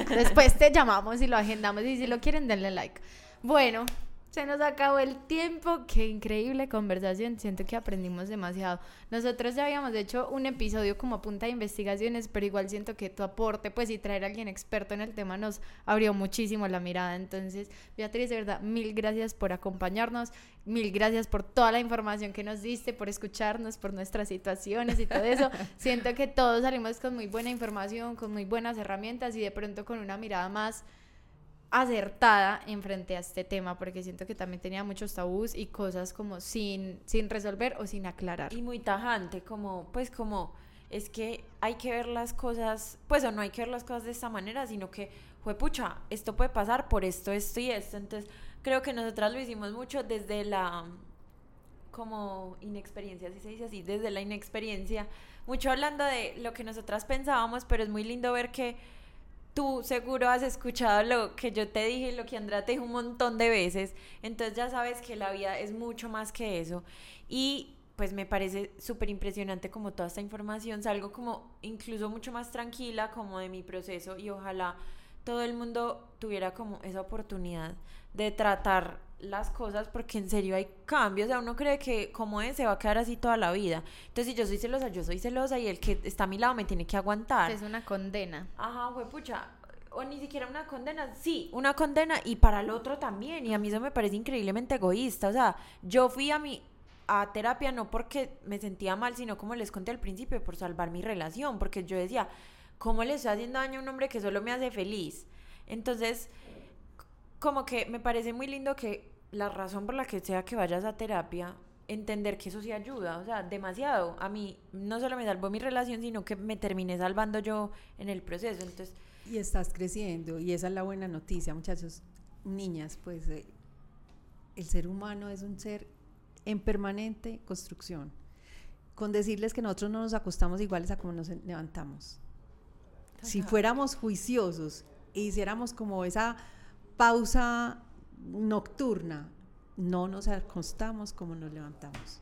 Después te llamamos y lo agendamos y si lo quieren, denle like. Bueno, se nos acabó el tiempo. Qué increíble conversación. Siento que aprendimos demasiado. Nosotros ya habíamos hecho un episodio como punta de investigaciones, pero igual siento que tu aporte, pues, y traer a alguien experto en el tema nos abrió muchísimo la mirada. Entonces, Beatriz, de verdad, mil gracias por acompañarnos. Mil gracias por toda la información que nos diste, por escucharnos, por nuestras situaciones y todo eso. [laughs] siento que todos salimos con muy buena información, con muy buenas herramientas y de pronto con una mirada más acertada en frente a este tema porque siento que también tenía muchos tabús y cosas como sin, sin resolver o sin aclarar. Y muy tajante, como pues como es que hay que ver las cosas, pues o no hay que ver las cosas de esta manera, sino que fue pucha, esto puede pasar por esto, esto y esto. Entonces creo que nosotras lo hicimos mucho desde la como inexperiencia, si se dice así, desde la inexperiencia, mucho hablando de lo que nosotras pensábamos, pero es muy lindo ver que tú seguro has escuchado lo que yo te dije, lo que Andrea te dijo un montón de veces, entonces ya sabes que la vida es mucho más que eso. Y pues me parece súper impresionante como toda esta información, salgo como incluso mucho más tranquila como de mi proceso y ojalá todo el mundo tuviera como esa oportunidad de tratar las cosas porque en serio hay cambios, o sea, uno cree que como es se va a quedar así toda la vida. Entonces, si yo soy celosa, yo soy celosa y el que está a mi lado me tiene que aguantar. Es una condena. Ajá, pucha, o ni siquiera una condena, sí, una condena y para el otro también, y a mí eso me parece increíblemente egoísta, o sea, yo fui a mi a terapia no porque me sentía mal, sino como les conté al principio, por salvar mi relación, porque yo decía, ¿cómo le estoy haciendo daño a un hombre que solo me hace feliz? Entonces, como que me parece muy lindo que la razón por la que sea que vayas a terapia, entender que eso sí ayuda, o sea, demasiado. A mí no solo me salvó mi relación, sino que me terminé salvando yo en el proceso. Entonces, y estás creciendo y esa es la buena noticia, muchachos, niñas, pues eh, el ser humano es un ser en permanente construcción. Con decirles que nosotros no nos acostamos iguales a como nos levantamos. Si fuéramos juiciosos e hiciéramos como esa pausa nocturna, no nos acostamos como nos levantamos.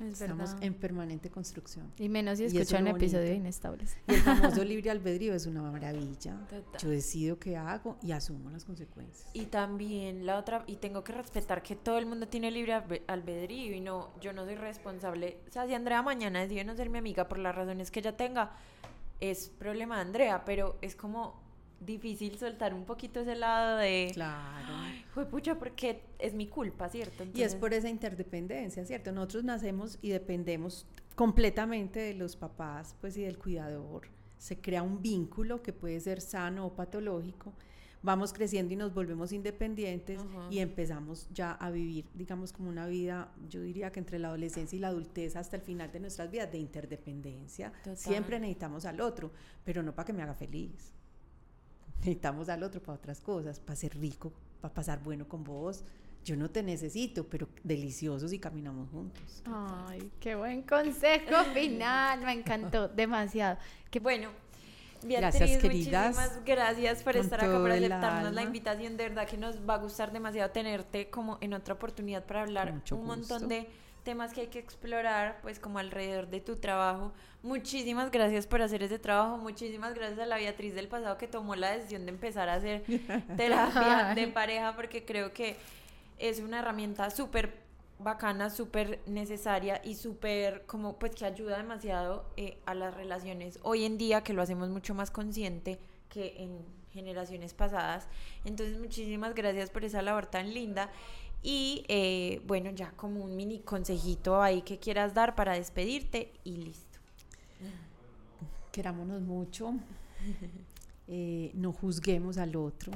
Estamos en permanente construcción. Y menos si escuchan un episodio inestables. Y el famoso [laughs] libre albedrío es una maravilla. Yo decido qué hago y asumo las consecuencias. Y también la otra, y tengo que respetar que todo el mundo tiene libre albedrío y no, yo no soy responsable. O sea, si Andrea mañana decide no ser mi amiga por las razones que ella tenga, es problema de Andrea, pero es como difícil soltar un poquito ese lado de... Claro. fue pucha porque es mi culpa, ¿cierto? Y es por esa interdependencia, ¿cierto? Nosotros nacemos y dependemos completamente de los papás, pues y del cuidador. Se crea un vínculo que puede ser sano o patológico. Vamos creciendo y nos volvemos independientes y empezamos ya a vivir, digamos, como una vida, yo diría que entre la adolescencia y la adultez hasta el final de nuestras vidas, de interdependencia. Siempre necesitamos al otro, pero no para que me haga feliz necesitamos al otro para otras cosas, para ser rico, para pasar bueno con vos. Yo no te necesito, pero deliciosos y caminamos juntos. Ay, qué buen consejo [laughs] final, me encantó demasiado. Qué bueno. Beatriz, gracias, queridas. Muchísimas gracias por estar acá, por aceptarnos la invitación. De verdad que nos va a gustar demasiado tenerte como en otra oportunidad para hablar un montón de temas que hay que explorar, pues como alrededor de tu trabajo. Muchísimas gracias por hacer ese trabajo, muchísimas gracias a la Beatriz del pasado que tomó la decisión de empezar a hacer [laughs] terapia de pareja, porque creo que es una herramienta súper bacana, súper necesaria y súper como pues que ayuda demasiado eh, a las relaciones hoy en día, que lo hacemos mucho más consciente que en generaciones pasadas. Entonces, muchísimas gracias por esa labor tan linda. Y eh, bueno, ya como un mini consejito ahí que quieras dar para despedirte y listo. Querámonos mucho, [laughs] eh, no juzguemos al otro,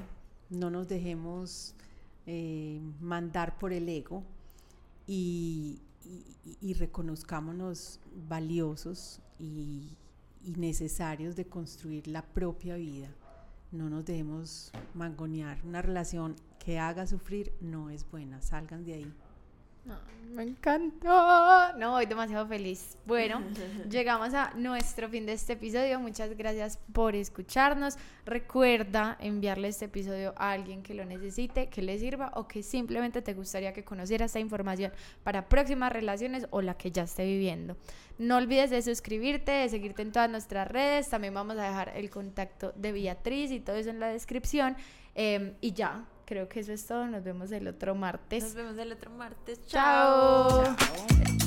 no nos dejemos eh, mandar por el ego y, reconozcámonos valiosos y necesarios de construir la propia vida. No nos dejemos mangonear. Una relación que haga sufrir no es buena. Salgan de ahí. Me encantó. No, voy demasiado feliz. Bueno, [laughs] llegamos a nuestro fin de este episodio. Muchas gracias por escucharnos. Recuerda enviarle este episodio a alguien que lo necesite, que le sirva o que simplemente te gustaría que conociera esta información para próximas relaciones o la que ya esté viviendo. No olvides de suscribirte, de seguirte en todas nuestras redes. También vamos a dejar el contacto de Beatriz y todo eso en la descripción. Em, y ya, creo que eso es todo. Nos vemos el otro martes. Nos vemos el otro martes. Chao. Chao.